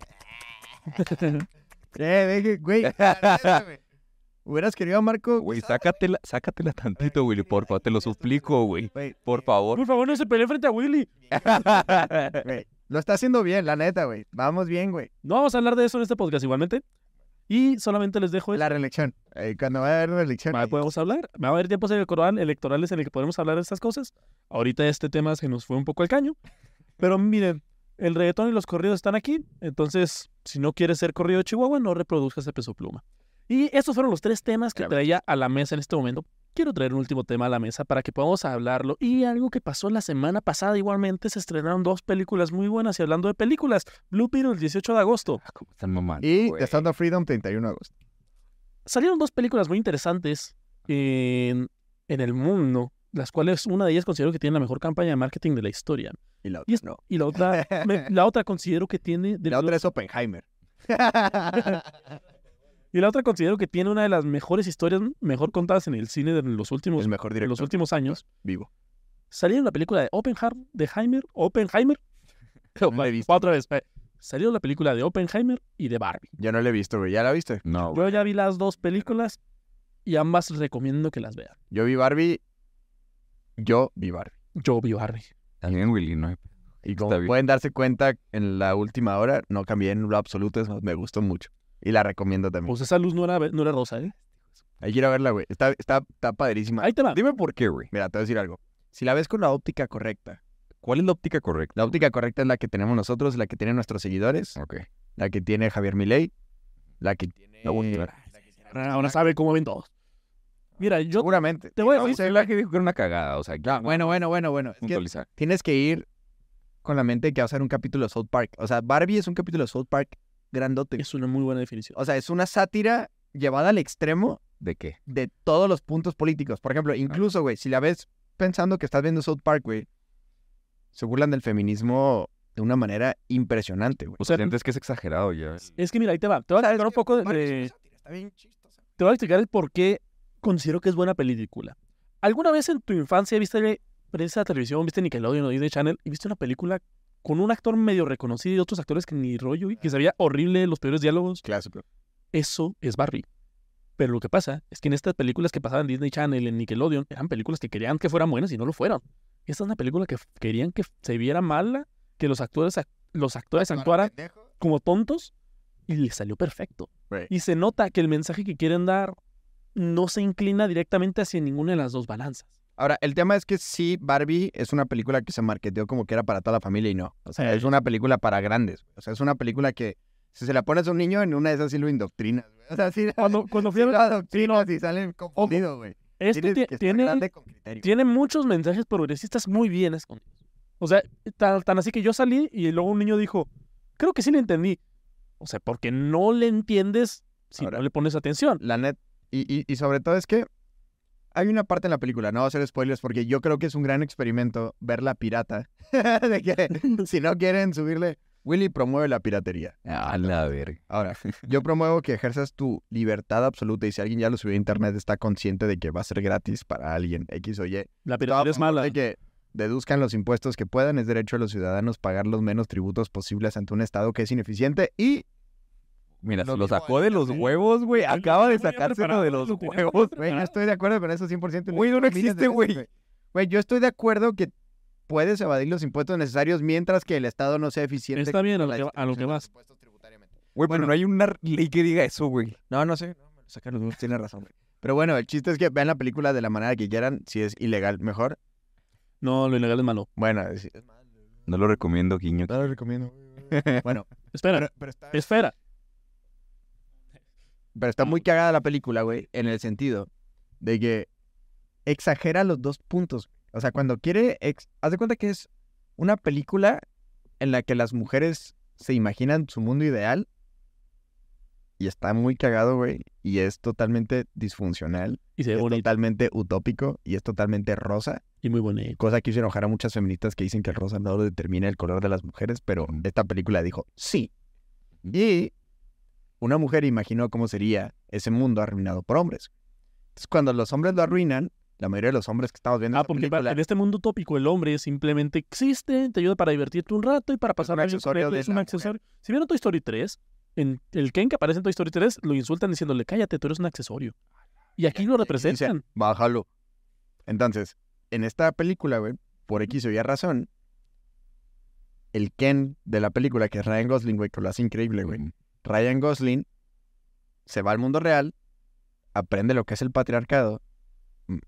eh, deje, güey. Hubieras querido a Marco... Güey, sácatela, sácatela tantito, güey, por favor, te lo suplico, güey. Güey, Por favor. Por favor, no se peleen frente a Willy. güey, Lo está haciendo bien, la neta, güey. Vamos bien, güey. No vamos a hablar de eso en este podcast igualmente. Y solamente les dejo La reelección. Eh, cuando va a haber reelección. Ahí podemos hablar. Va a haber tiempos electoral- electorales en el que podemos hablar de estas cosas. Ahorita este tema se nos fue un poco al caño. Pero miren, el reggaetón y los corridos están aquí. Entonces, si no quieres ser corrido de Chihuahua, no reproduzcas ese peso pluma. Y estos fueron los tres temas que traía a la mesa en este momento. Quiero traer un último tema a la mesa para que podamos hablarlo. Y algo que pasó la semana pasada, igualmente se estrenaron dos películas muy buenas. Y hablando de películas, Blue Beetle el 18 de agosto. Ah, ¿Cómo están mamando, Y? The Sound of Freedom, 31 de agosto. salieron dos películas muy interesantes en, en el mundo, las cuales una de ellas considero que tiene la mejor campaña de marketing de la historia. Y la Y, es- no. y la otra me- la otra considero que tiene de La otra los- es Oppenheimer. y la otra considero que tiene una de las mejores historias mejor contadas en el cine de los últimos el mejor de director los últimos años. vivo. Salieron la película de Oppenheimer, de Heimer, Oppenheimer. No la he visto. Otra vez. eh, Salió la película de Oppenheimer y de Barbie. Yo no la he visto, güey. ¿Ya la viste? No. Yo ya vi las dos películas y ambas recomiendo que las vean. Yo vi Barbie. Yo vi Barbie. Yo vi Barbie. También, Willy, no hay- Y Está como bien. pueden darse cuenta, en la última hora no cambié en lo absoluto. Es más, me gustó mucho. Y la recomiendo también. Pues esa luz no era, no era rosa, ¿eh? Hay que ir a verla, güey. Está, está, está padrísima. Ahí te va. Dime por qué, güey. Mira, te voy a decir algo. Si la ves con la óptica correcta, ¿Cuál es la óptica correcta? la óptica correcta es la que tenemos nosotros, la que tienen nuestros seguidores, Ok. la que tiene Javier Milei, la que tiene... La. Ahora sabe cómo ven todos. Mira, yo Seguramente. te voy a No, decir, la que dijo que era una cagada, o sea, Ya, bueno, bueno, bueno, bueno. Es que puntualizar. tienes que ir con la mente de que va a ser un capítulo de South Park. O sea, Barbie es un capítulo de South Park grandote. es una muy buena definición. O sea, es una sátira llevada al extremo ¿De qué? de todos los puntos políticos. Por ejemplo, incluso, güey, si la ves pensando que estás viendo South Park, güey, se burlan del feminismo de una manera impresionante, güey. O sea, sientes que es exagerado ya. Es que mira, ahí te va. Te voy a ¿Sabes explicar un poco de- está bien chistosa. te voy a explicar el por qué considero que es buena película. ¿Alguna vez en tu infancia viste prensa televisión, viste Nickelodeon o Disney Channel y viste una película con un actor medio reconocido y otros actores que ni rollo, y que se veía horrible los peores diálogos? Clásico. Eso es Barbie. Pero lo que pasa es que en estas películas que pasaban en Disney Channel, en Nickelodeon, eran películas que querían que fueran buenas y no lo fueron. Esta es una película que querían que se viera mala, que los actores, ac- los actores actuaran como tontos y les salió perfecto. Right. Y se nota que el mensaje que quieren dar no se inclina directamente hacia ninguna de las dos balanzas. Ahora, el tema es que sí, Barbie es una película que se marketeó como que era para toda la familia y no. O sea, Sí. es una película para grandes. O sea, es una película que si se la pones a un niño, en una de esas sí lo indoctrinas. O sea, sí, Cuando, cuando fui sí a lo ver- adoctrinas y salen confundidos, güey. esto tiene, grande con criterio. tiene muchos mensajes progresistas muy bien escondidos. O sea, tan, tan así que yo salí y luego un niño dijo, creo que sí le entendí. O sea, porque no le entiendes si Ahora- no le pones atención. La net. Y, y, y sobre todo es que hay una parte en la película, no va a ser spoilers porque yo creo que es un gran experimento ver la pirata. de que si no quieren subirle, Willy promueve la piratería. A la verga. Ahora, yo promuevo que ejerzas tu libertad absoluta y si alguien ya lo subió a internet está consciente de que va a ser gratis para alguien, X o Y. La piratería es mala. De que deduzcan los impuestos que puedan, es derecho de los ciudadanos pagar los menos tributos posibles ante un Estado que es ineficiente y Mira, Lo sacó de los huevos, güey. Acaba de sacárselo de los lo huevos. Güey, no estoy de acuerdo con eso 100%. Güey, no de existe, güey. Güey, yo estoy de acuerdo que puedes evadir los impuestos necesarios mientras que el Estado no sea eficiente. Está bien, a lo que, a lo que distribución de los vas. Güey, Bueno. pero no hay una ley que diga eso, güey. No, no sé. No, me lo sacaron, tienes razón, güey. Pero bueno, el chiste es que vean la película de la manera que quieran. Si es ilegal, mejor. No, lo ilegal es malo. Bueno, es, es malo. No lo recomiendo, guiño. No lo recomiendo. bueno, Espera, pero, pero está, espera. Pero está muy cagada la película, güey, en el sentido de que exagera los dos puntos. O sea, cuando quiere, ex- haz de cuenta que es una película en la que las mujeres se imaginan su mundo ideal y está muy cagado, güey, y es totalmente disfuncional, Y se es bonito totalmente utópico y es totalmente rosa, y muy bonito. cosa que hizo enojar a muchas feministas que dicen que el rosa no determina el color de las mujeres, pero esta película dijo sí. Y una mujer imaginó cómo sería ese mundo arruinado por hombres. Entonces, cuando los hombres lo arruinan, la mayoría de los hombres que estamos viendo Ah, porque película, en este mundo utópico el hombre simplemente existe, te ayuda para divertirte un rato y para pasar un accesorio de es un accesorio. Si vieron Toy Story 3, en el Ken que aparece en Toy Story 3 lo insultan diciéndole, cállate, tú eres un accesorio. Y aquí lo dice, representan. bájalo. Entonces, en esta película, güey, por X o Y razón, el Ken de la película, que es Ryan Gosling, güey, que lo hace increíble, güey. Ryan Gosling se va al mundo real, aprende lo que es el patriarcado,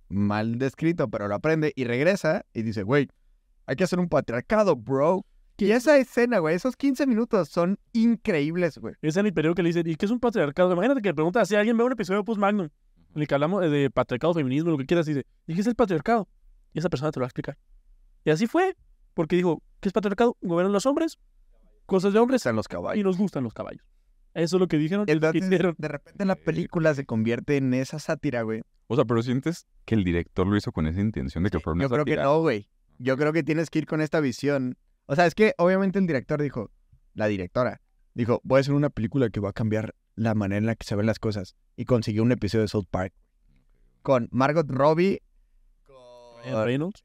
mal descrito, pero lo aprende y regresa y dice, güey, hay que hacer un patriarcado, bro. Y esa escena, güey, esos 15 minutos son increíbles, güey. Es en el periodo que le dicen, ¿y qué es un patriarcado? Imagínate que le preguntas si alguien ve un episodio de Post Magnum, en el que hablamos de, patriarcado, feminismo, lo que quieras, y dice, ¿y qué es el patriarcado? Y esa persona te lo va a explicar. Y así fue, porque dijo, ¿qué es patriarcado? Gobiernan los hombres, cosas de hombres, Están los y caballos. nos gustan los caballos. Eso es lo que dijeron. hicieron. de repente la película se convierte en esa sátira, güey. O sea, pero sientes que el director lo hizo con esa intención de que fuera una Yo creo que no, güey. Yo creo que tienes que ir con esta visión. O sea, es que obviamente el director dijo, la directora, dijo, voy a hacer una película que va a cambiar la manera en la que se ven las cosas. Y consiguió un episodio de South Park. Con Margot Robbie. Ryan Reynolds.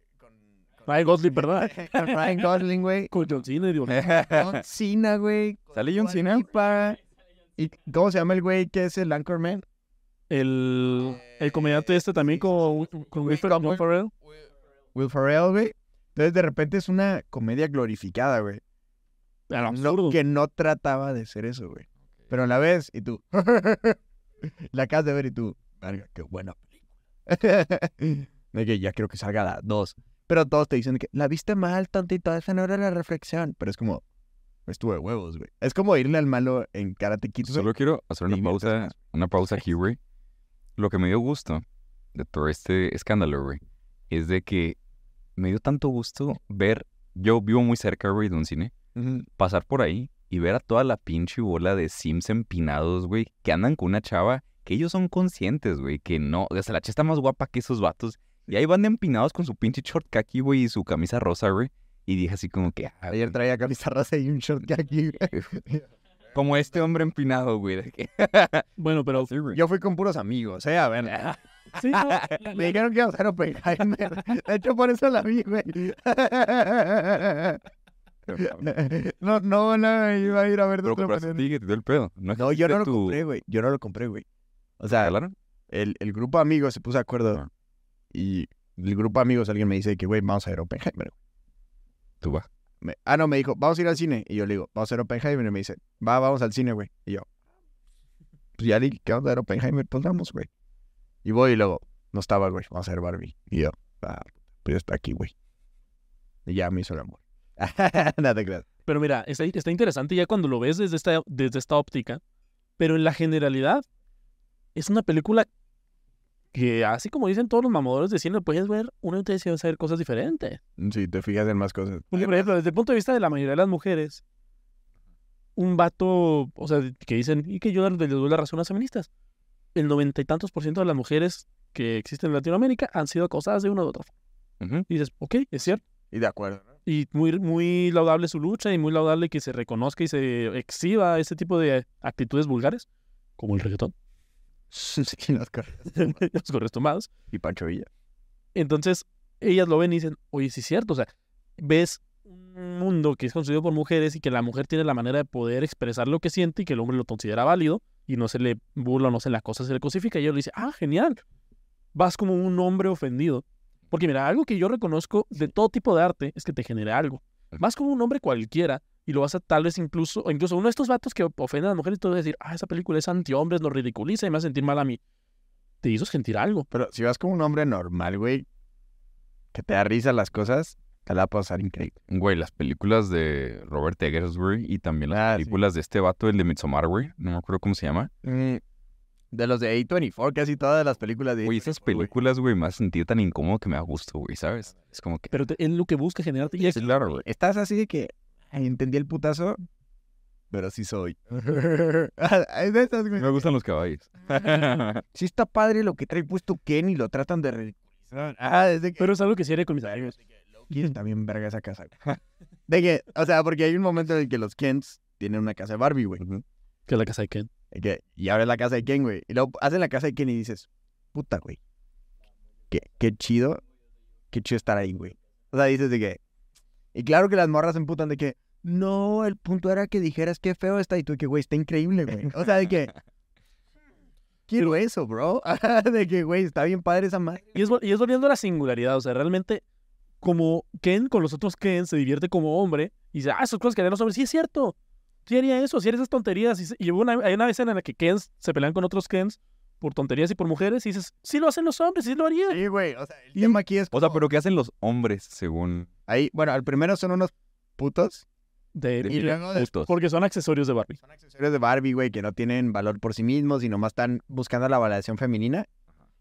Ryan Gosling, ¿verdad? Con Ryan Gosling, güey. Con John Cena, digo, John Cena, güey. con ¿Sale John Cena? Lipa. ¿Y cómo se llama el güey que es el Anchorman? el, el comediante este también con, con Will Ferrell, Will Ferrell. Will Ferrell, güey. Entonces, de repente es una comedia glorificada, güey. No, que no trataba de ser eso, güey. Pero la ves y tú. la acabas de ver y tú. Verga, qué buena película. de que ya quiero que salga la 2. Pero todos te dicen que la viste mal, tontito. Esa no era la reflexión. Pero es como. Estuvo de huevos, güey. Es como irle al malo en Karate Kid. Solo quiero hacer una pausa, una pausa aquí, güey. Lo que me dio gusto de todo este escándalo, güey, es de que me dio tanto gusto ver, yo vivo muy cerca, güey, de un cine, pasar por ahí y ver a toda la pinche bola de sims empinados, güey, que andan con una chava que ellos son conscientes, güey, que no, o sea, la chava está más guapa que esos vatos. Y ahí van de empinados con su pinche short güey, y su camisa rosa, güey. Y dije así como que, ah, Ayer traía camisa rosa y un short aquí. como este hombre empinado, güey. de que- Bueno, pero Yo fui con puros amigos, ¿eh? A ver. sí, no, la- Me dijeron que iba a ser Oppenheimer. De hecho, por eso la vi, güey. No, no, no, iba a ir a ver de Pero compraste ticket el pedo. No, No, yo no lo tu- compré, güey. Yo no lo compré, güey. O sea, el, el grupo de amigos se puso de acuerdo. Ah. Y el grupo de amigos, alguien me dice que, güey, vamos a ver Oppenheimer. Tú va. Me- ah, no, me dijo, vamos a ir al cine. Y yo le digo, vamos a ver Oppenheimer. Y me dice, va, vamos al cine, güey. Y yo, pues ya le dije que vamos a ver Oppenheimer, pues vamos, güey. Y voy y luego, no estaba, güey, vamos a ver Barbie. Y yo, ah, pues ya está aquí, güey. Y ya me hizo el amor. te creas. Pero mira, está, está interesante ya cuando lo ves desde esta, desde esta óptica, pero en la generalidad es una película que, así como dicen todos los mamadores de cine, puedes ver, uno te desea saber cosas diferentes. Sí, te fijas en más cosas. Porque, por ejemplo, desde el punto de vista de la mayoría de las mujeres, un vato, o sea, que dicen, y que yo les doy la razón a las feministas, el noventa y tantos por ciento de las mujeres que existen en Latinoamérica han sido acosadas de una u otra forma. Ujú. Y dices, ok, es cierto. Y de acuerdo, ¿no? Y muy, muy laudable su lucha y muy laudable que se reconozca y se exhiba ese tipo de actitudes vulgares, como el reggaetón, Sí, las cosas. Y Pancho Villa. Entonces, ellas lo ven y dicen, oye, sí es cierto, o sea, ves un mundo que es construido por mujeres y que la mujer tiene la manera de poder expresar lo que siente y que el hombre lo considera válido y no se le burla, no se le acosa, se le cosifica y ella le dice, ah, genial, vas como un hombre ofendido. Porque mira, algo que yo reconozco de todo tipo de arte es que te genera algo. Vas como un hombre cualquiera y lo vas a tal vez incluso, o incluso uno de estos vatos que ofenden a las mujeres y todo decir, ah, esa película es anti-hombres, nos ridiculiza y me hace sentir mal a mí. Te hizo sentir algo. Pero si vas como un hombre normal, güey, que te da risa las cosas, te la va a pasar increíble. Güey, las películas de Robert Eggers, güey, y también las Ah, sí. películas de este vato, el de Midsommar, güey. No me acuerdo cómo se llama. De los de A24, casi todas las películas de Güey, esas A24, güey. películas, güey, me hacen sentir tan incómodo que me da gusto, güey, ¿sabes? Es como que... Pero te- es lo que busca generarte. Y es- Sí, claro, güey. Estás así de que, entendí el putazo, pero sí soy. es de esas, güey. Me gustan los caballos. Sí está padre lo que trae puesto Ken y lo tratan de ridiculizar. Ah, desde que... Pero es algo que sí haré con mis amigos. Loki está bien verga esa casa. De que, o sea, porque hay un momento en el que los Kens tienen una casa de Barbie, güey. Que es la casa de Ken. De que- y ahora es la casa de Ken, güey. Y luego hacen la casa de Ken y dices, puta, güey. Qué, qué chido. Qué chido estar ahí, güey. O sea, dices de que... Y claro que las morras se emputan de que... No, el punto era que dijeras qué feo está. Y tú que, güey, está increíble, güey. O sea, de que... Quiero eso, bro. de que, güey, está bien padre esa madre. Y es, y es volviendo a la singularidad. O sea, realmente, como Ken con los otros Ken se divierte como hombre y dice, ah, esas cosas que harían los hombres. Sí, es cierto. Sí haría eso, sí haría esas tonterías. Y, y una, hay una escena en la que Kens se pelean con otros Kens por tonterías y por mujeres. Y dices, sí lo hacen los hombres, sí lo haría. Sí, güey. O sea, el tema aquí es... O sea, pero ¿qué hacen los hombres según Ahí, bueno, al primero son unos putos. De- Y luego de- porque son accesorios de Barbie. Son accesorios de Barbie, güey, que no tienen valor por sí mismos y nomás están buscando la validación femenina.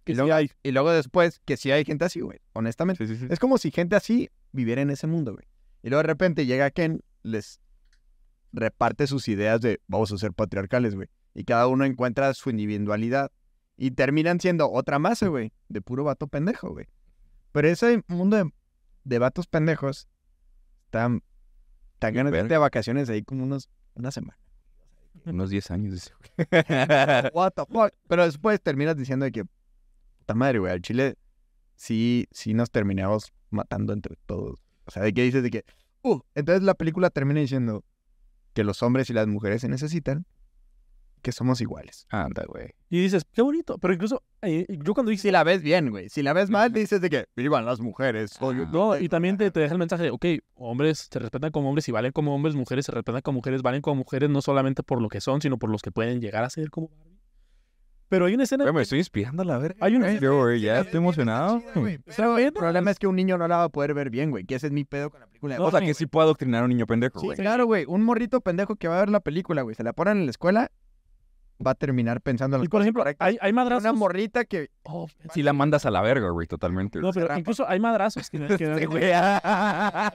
Que Y sí luego, hay. y luego después, que sí hay gente así, güey, honestamente. Sí, sí, sí. Es como si gente así viviera en ese mundo, güey. Y luego de repente llega Ken, les reparte sus ideas de vamos a ser patriarcales, güey. Y cada uno encuentra su individualidad. Y terminan siendo otra masa, güey, de puro vato pendejo, güey. Pero ese mundo de, de vatos pendejos están tan ganas de irte de vacaciones ahí como unos, una semana. Unos 10 años, dice, güey. What the fuck. Pero después terminas diciendo de que, puta madre, güey, al chile sí, sí nos terminamos matando entre todos. O sea, de que dices de que, uh, entonces la película termina diciendo que los hombres y las mujeres se necesitan, que somos iguales. Anda, güey. Y dices, qué bonito. Pero incluso, eh, yo cuando dije, Si la ves bien, güey. Si la ves mal, dices de que vivan las mujeres. un- No, y también te, te deja el mensaje de, ok, hombres se respetan como hombres y valen como hombres, mujeres se respetan como mujeres, valen como mujeres, no solamente por lo que son, sino por los que pueden llegar a ser como Barbie. Pero hay una escena... Güey, me estoy inspirando a la verga. Hay una güey. Yo, güey, ya estoy emocionado. güey. Pero el problema es que un niño no la va a poder ver bien, güey. Que ese es mi pedo con la película. O sea, que sí puedo adoctrinar a un niño pendejo, Sí, güey. claro, güey. Un morrito pendejo que va a ver la película, güey. Se la ponen en la escuela. Va a terminar pensando en las Y por ejemplo, correctas. hay, hay madrazos. Una morrita que... Oh, Si la mandas a la verga, güey, totalmente. no, pero incluso hay madrazos que, que dan-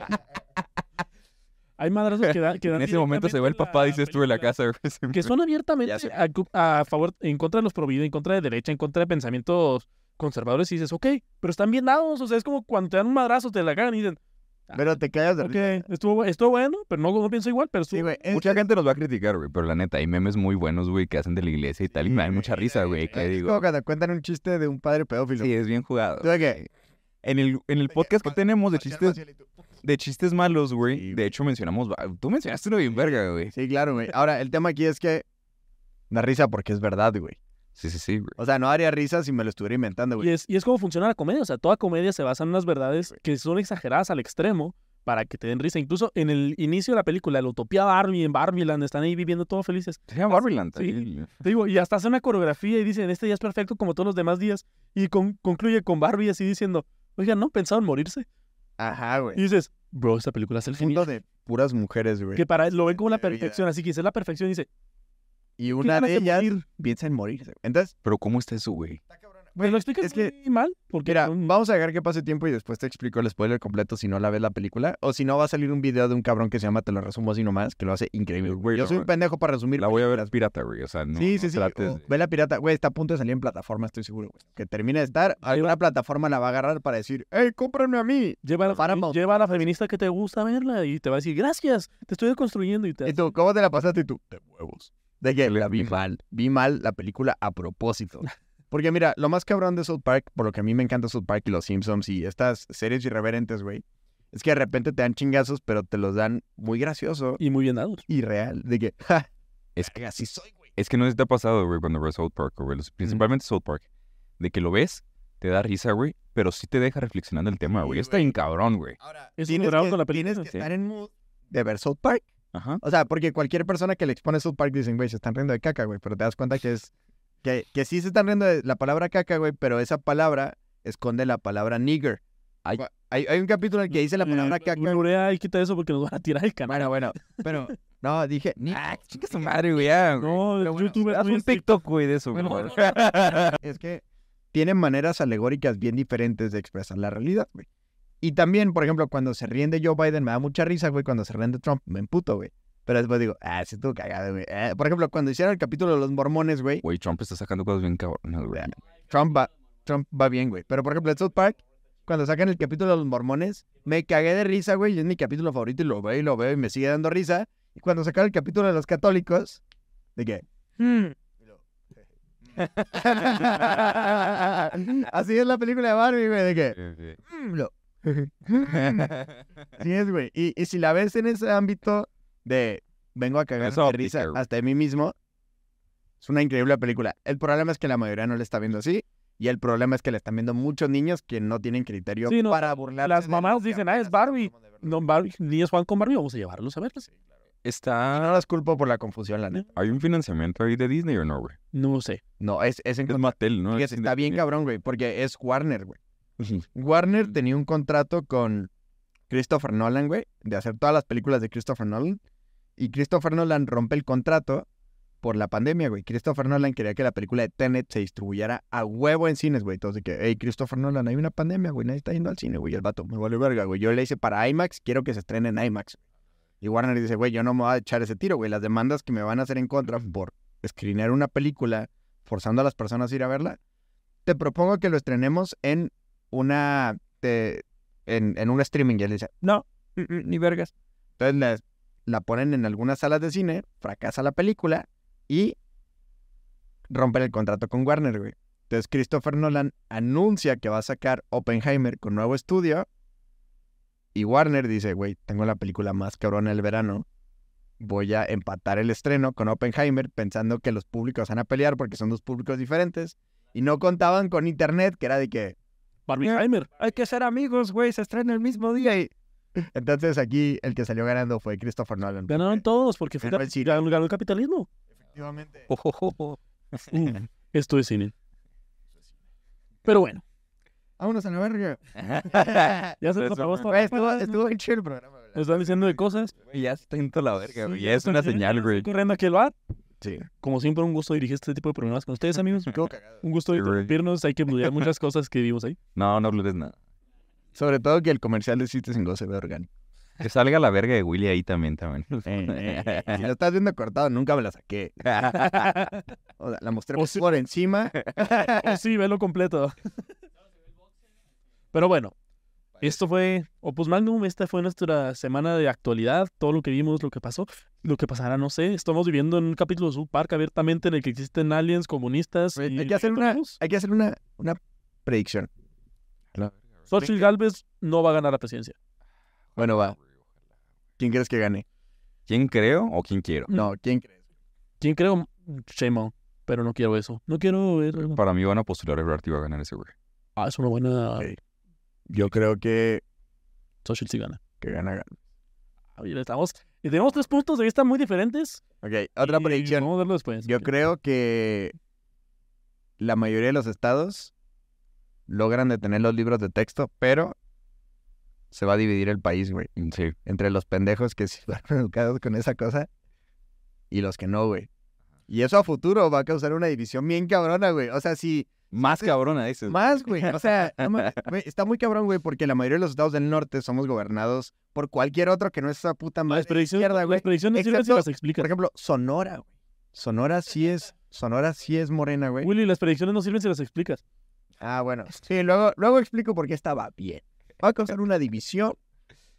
hay madrazos que dan, que dan En ese momento se va el papá, la dices tú, de la casa, güey. Que son abiertamente a favor, en contra de los prohibidos, en contra de derecha, en contra de pensamientos conservadores y dices, ok, pero están bien dados. O sea, es como cuando te dan un madrazo, te la cagan y dicen, Pero te callas de ok, risa. estuvo, estuvo bueno, pero no, no pienso igual, pero estuvo Sí, güey. es- Mucha gente nos va a criticar, güey, pero la neta, hay memes muy buenos, güey, que hacen de la iglesia y tal, y me dan mucha risa, güey, que Es digo. como cuando cuentan un chiste de un padre pedófilo. Sí, es bien jugado. ¿Tú de qué? En el, en el podcast que tenemos de chistes, de chistes malos, güey, Sí, de hecho mencionamos, tú mencionaste uno bien verga, güey. Sí, claro, güey. Ahora, el tema aquí es que da risa porque es verdad, güey. Sí, sí, sí, güey. O sea, no haría risa si me lo estuviera inventando, Y güey. es, y es como funciona la comedia. O sea, toda comedia se basa en unas verdades que son exageradas al extremo para que te den risa. Incluso en el inicio de la película, la utopía Barbie en Barbieland, están ahí viviendo todos felices. Se llama Barbieland. Sí. Te digo, y hasta hace una coreografía y dicen, este día es perfecto como todos los demás días. Y con- concluye con Barbie así diciendo, oigan, ¿no? ¿Pensaban morirse? Ajá, Y güey. dices, bro, esta película es el Un fin. de puras mujeres, güey. Que para él lo ven como la perfección. Así que es la perfección. Y dice, Y ¿qué una de ellas morir? piensa en morirse. Entonces, Pero ¿cómo está eso, güey? Pues lo explicas es que- muy mal. Porque mira, son- vamos a dejar que pase tiempo y después te explico el spoiler completo si no la ves la película. O si no, va a salir un video de un cabrón que se llama Te lo resumo así nomás, que lo hace increíble. Güey, Yo soy un pendejo para resumir. La voy a ver películas. pirata, güey, o sea, no, sí, no sí, sí. trates Ve la pirata. Güey, está a punto de salir en plataforma, estoy seguro, güey. Que termine de estar, alguna plataforma la va a agarrar para decir, ¡Ey, cómprame a mí! Lleva a, lleva a la feminista que te gusta verla y te va a decir, gracias, te estoy construyendo y te... Y tú, ¿cómo te la pasaste? Y tú, de huevos. De que la vi mal. Vi mal la película a propósito. Porque mira, lo más cabrón de South Park, por lo que a mí me encanta South Park y los Simpsons y estas series irreverentes, güey, es que de repente te dan chingazos, pero te los dan muy gracioso Y muy bien dados. y real. De que, ja, Es que, así soy, güey. es que no te ha pasado, güey, cuando ves South Park, güey, principalmente South Park, de que lo ves, te da risa, güey, pero sí te deja reflexionando el tema, Sí, güey. Está güey. bien cabrón, güey. Ahora, tienes, que, con la tienes película, que sí. estar en mood de ver South Park. Ajá. O sea, porque cualquier persona que le expone South Park dicen, güey, se están riendo de caca, güey, pero te das cuenta que es, que, que sí se están riendo de la palabra caca, güey, pero esa palabra esconde la palabra nigger. Ay. Hay, hay un capítulo en el que dice la palabra caca. Blurea y quita eso porque nos van a tirar el canal. Bueno, bueno, pero, no, dije, ni- Ah, chica su madre, güey. No, pero bueno, YouTube Haz un. TikTok, güey, de eso, güey. Bueno, es que tienen maneras alegóricas bien diferentes de expresar la realidad, güey. Y también, por ejemplo, cuando se ríen de Joe Biden me da mucha risa, güey. Cuando se ríen de Trump me emputo, güey. Pero después digo, ah, sí estuvo cagado, güey. Eh, por ejemplo, cuando hicieron el capítulo de los mormones, güey. Güey, Trump está sacando cosas bien cabronas, güey. Trump va, Trump va bien, güey. Pero, por ejemplo, en South Park, cuando sacan el capítulo de los mormones, me cagué de risa, güey. y Es mi capítulo favorito y lo veo y lo veo y me sigue dando risa. Y cuando sacan el capítulo de los católicos, ¿de qué? Hmm. Así es la película de Barbie, güey, de que... Sí, sí. "Mm, lo". Así es, güey. Y, y si la ves en ese ámbito de vengo a cagar de risa hasta de mí mismo, es una increíble película. El problema es que la mayoría no la está viendo así. Y el problema es que la están viendo muchos niños que no tienen criterio Sí, no, para burlarse. las mamás dicen, "Ah, es Barbie". No, Barbie, niños juegan con Barbie, vamos a llevarlos a verlas. Y Está... no las culpo por la confusión, la neta. ¿Hay un financiamiento ahí de Disney o no, güey? No sé. No, es, es en Es Mattel, ¿no? Fíjate, Es está bien cabrón, güey, porque es Warner, güey. Warner tenía un contrato con Christopher Nolan, güey, de hacer todas las películas de Christopher Nolan. Y Christopher Nolan rompe el contrato por la pandemia, güey. Christopher Nolan quería que la película de Tenet se distribuyera a huevo en cines, güey. Entonces, de que, hey, Christopher Nolan, hay una pandemia, güey, nadie está yendo al cine, güey. El vato, me vale verga, güey. Yo le hice para IMAX, quiero que se estrene en IMAX. Y Warner dice, güey, yo no me voy a echar ese tiro, güey. Las demandas que me van a hacer en contra por screenear una película forzando a las personas a ir a verla, te propongo que lo estrenemos en una en, en un streaming. Y él dice, no, mm, mm, ni vergas. Entonces la, la ponen en algunas salas de cine, fracasa la película y rompen el contrato con Warner, güey. Entonces Christopher Nolan anuncia que va a sacar Oppenheimer con nuevo estudio y Warner dice, güey, tengo la película más cabrona del verano. Voy a empatar el estreno con Oppenheimer pensando que los públicos van a pelear porque son dos públicos diferentes. Y no contaban con internet, que era de que Barbieheimer. hay que ser amigos, güey, se estrena el mismo día. Y... Entonces aquí el que salió ganando fue Christopher Nolan. Ganaron todos porque fue Ganó el cine. ganó, ganó el capitalismo. Efectivamente. Jo, jo, jo. Mm, Esto es cine. Pero bueno, Vámonos a la verga. ya se nos Eso, acabó Güey, estuvo, estuvo bien chido el programa. Nos están diciendo de cosas. Güey, ya se está yendo la verga, Sí, güey. Ya es una señal, güey. Corriendo aquí el bar. Sí. Como siempre, un gusto dirigir este tipo de programas con ustedes, amigos. Un gusto interrumpirnos. Hay que estudiar muchas cosas que vimos ahí. No, no hables nada. Sobre todo que el comercial de Chistes sin Goce ve orgánico. Que salga la verga de Willy ahí también, también. Eh, Si lo estás viendo cortado, nunca me la saqué. O sea, la mostré O sí- por encima. Oh, sí, velo completo. Pero bueno, esto fue Opus Magnum. Esta fue nuestra semana de actualidad. Todo lo que vimos, lo que pasó, lo que pasará, no sé. Estamos viviendo en un capítulo de South Park abiertamente en el que existen aliens comunistas. Y hay que hacer una, hay que hacer una, una predicción. Xochitl Galvez no va a ganar la presidencia. Bueno, va. ¿Quién crees que gane? ¿Quién creo o quién quiero? No, ¿quién crees? ¿Quién creo? Sheinbaum. Pero no quiero eso. No quiero ver. Para mí van a postular a Ebrard y va a ganar ese güey. Ah, es una buena. Yo creo que, Xochitl sí gana. que gana. gana. Oye, estamos. Y tenemos tres puntos de vista muy diferentes. Ok, otra y predicción. Vamos a verlo después. Yo creo que la mayoría de los estados logran detener los libros de texto, pero se va a dividir el país, güey. Sí. Entre los pendejos que sí fueron educados con esa cosa y los que no, güey. Y eso a futuro va a causar una división bien cabrona, güey. O sea, si Más cabrona dices. más, güey. O sea, está muy cabrón, güey, porque la mayoría de los estados del norte somos gobernados por cualquier otro que no es esa puta madre Las predicciones, izquierda, güey. las predicciones sirven si Excepto, las explicas. Por ejemplo, Sonora, güey. Sonora sí es, Sonora sí es morena, güey. Willy, las predicciones no sirven si las explicas. Ah, bueno. Sí, luego, luego explico por qué estaba bien. Va a causar una división.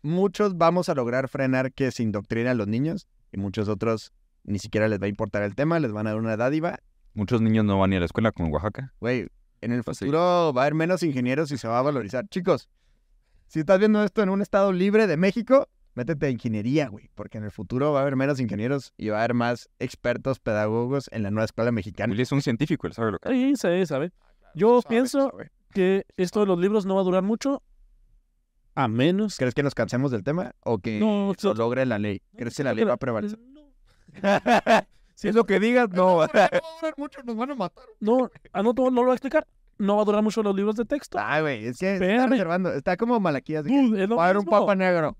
Muchos vamos a lograr frenar que se indoctrinen a los niños y muchos otros ni siquiera les va a importar el tema, les van a dar una dádiva. Muchos niños no van ni a la escuela como en Oaxaca. Güey, en el Pues sí. futuro va a haber menos ingenieros y se va a valorizar. Chicos, si estás viendo esto en un estado libre de México, métete a ingeniería, güey, porque en el futuro va a haber menos ingenieros y va a haber más expertos pedagogos en la nueva escuela mexicana. Willy es un científico, él sabe lo que Sí, se sabe. Yo Sabe, pienso sabe. que esto de los libros no va a durar mucho. A menos. ¿Crees que nos cansemos del tema o que No, logre la ley? ¿Crees que la ley va a prevalecer? Si es lo que digas, no. mucho, nos van a matar. No, ah, no, no, no lo voy a explicar. No va a durar mucho los libros de texto. Ay, güey, es que está reservando. Está como Malaquías. es Va a haber un papa negro.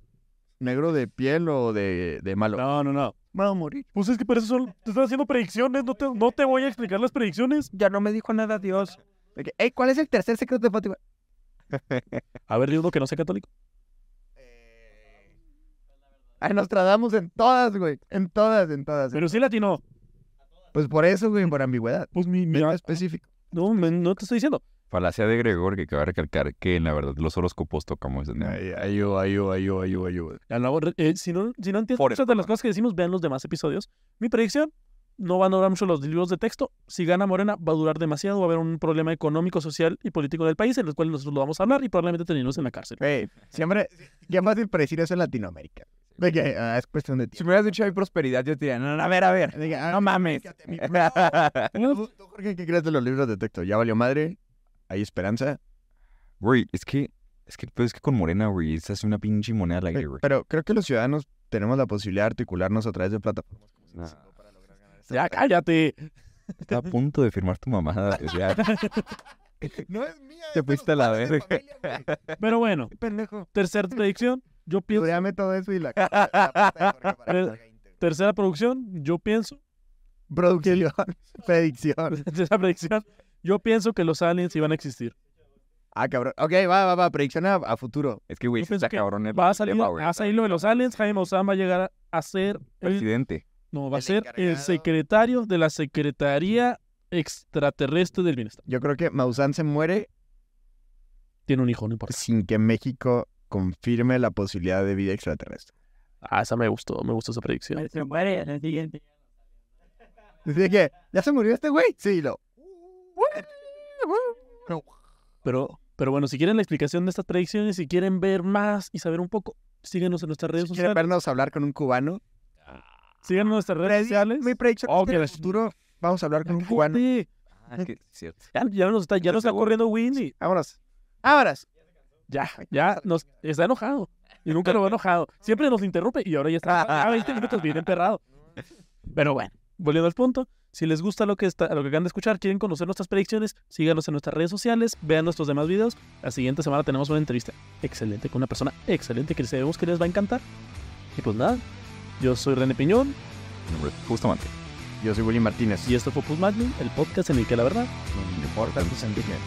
¿Negro de piel o de, de malo? No, no, no. Va a morir. Pues es que por eso son, te están haciendo predicciones. No te, no te voy a explicar las predicciones. Ya no me dijo nada Dios. Que, "Ey, ¿cuál es el tercer secreto de Fátima? A ver, uno que no sea católico. Ay, nos tratamos en todas, güey. En todas, en todas. Pero sí latino. Pues por eso, güey, por ambigüedad. Pues mi. mi- específico. no, me- no te estoy diciendo. Falacia de Gregor que cabe recalcar que en la verdad los horóscopos tocamos ese tema. Ay. Ya no, eh, si no, si no entiendes muchas de las cosas que decimos, vean los demás episodios. Mi predicción, no van a durar mucho los libros de texto. Si gana Morena, va a durar demasiado. Va a haber un problema económico, social y político del país, en el cual nosotros lo vamos a hablar y probablemente terminemos en la cárcel. Güey, siempre, qué fácil predecir eso en Latinoamérica. De que ah, es cuestión de Si tiempo. me hubieras dicho hay prosperidad, yo te diría, no, no, a ver, a ver. De que, ah, No mames. ¿Tú, tú, Jorge, qué crees de los libros de texto? ¿Ya valió madre? ¿Hay esperanza? Güey, es que, es que, pues, es que con Morena, güey, se hace una pinche moneda al aire, güey. Pero creo que los ciudadanos tenemos la posibilidad de articularnos a través de plataformas como Nah. Ya, cállate. Está a punto de firmar tu mamada. sea, No es mía. Te fuiste a la verga. familia. Pero bueno, pendejo. tercera predicción. Yo pienso. Estudiame todo eso y la... para. Tercera producción. Yo pienso. Producción. Predicción. Tercera predicción. Yo pienso que los aliens iban a existir. Ah, cabrón. Ok, va, va, va. Predicción a, a futuro. es que, güey, está cabrón el Va a salir, va a salir lo de los aliens. Jaime Maussan va a llegar a, a ser el, Presidente. No, va a ser el secretario de la Secretaría Extraterrestre del Bienestar. Yo creo que Maussan se muere Tiene un hijo, no importa. sin que México confirme la posibilidad de vida extraterrestre. Ah, esa me gustó, me gustó esa predicción. Se muere en el siguiente. Dice que, ¿ya se murió este güey? Sí, lo... Pero, pero bueno, si quieren la explicación de estas predicciones, si quieren ver más y saber un poco, síguenos en nuestras redes Si quieren sociales. vernos hablar con un cubano. Síganos en nuestras redes Predi- sociales. Mi predicción Oh, es que en el futuro vamos a hablar con un cubano. Ah, que, cierto. Ya, ya nos está, ya nos está corriendo Winnie. Vámonos. Vámonos. Ya, ya nos está enojado. Y nunca lo veo enojado. Siempre nos interrumpe y ahora ya está ya 20 minutos bien emperrado. Pero bueno, volviendo al punto, si les gusta lo que, está, lo que acaban de escuchar, quieren conocer nuestras predicciones, síganos en nuestras redes sociales, vean nuestros demás videos. La siguiente semana tenemos una entrevista excelente con una persona excelente que sabemos que les va a encantar. Y pues nada, yo soy René Piñón. Mi nombre es Bustamante. Yo soy Willy Martínez. Y esto fue Opus Magnum, el podcast en el que la verdad No importa tu sentimiento.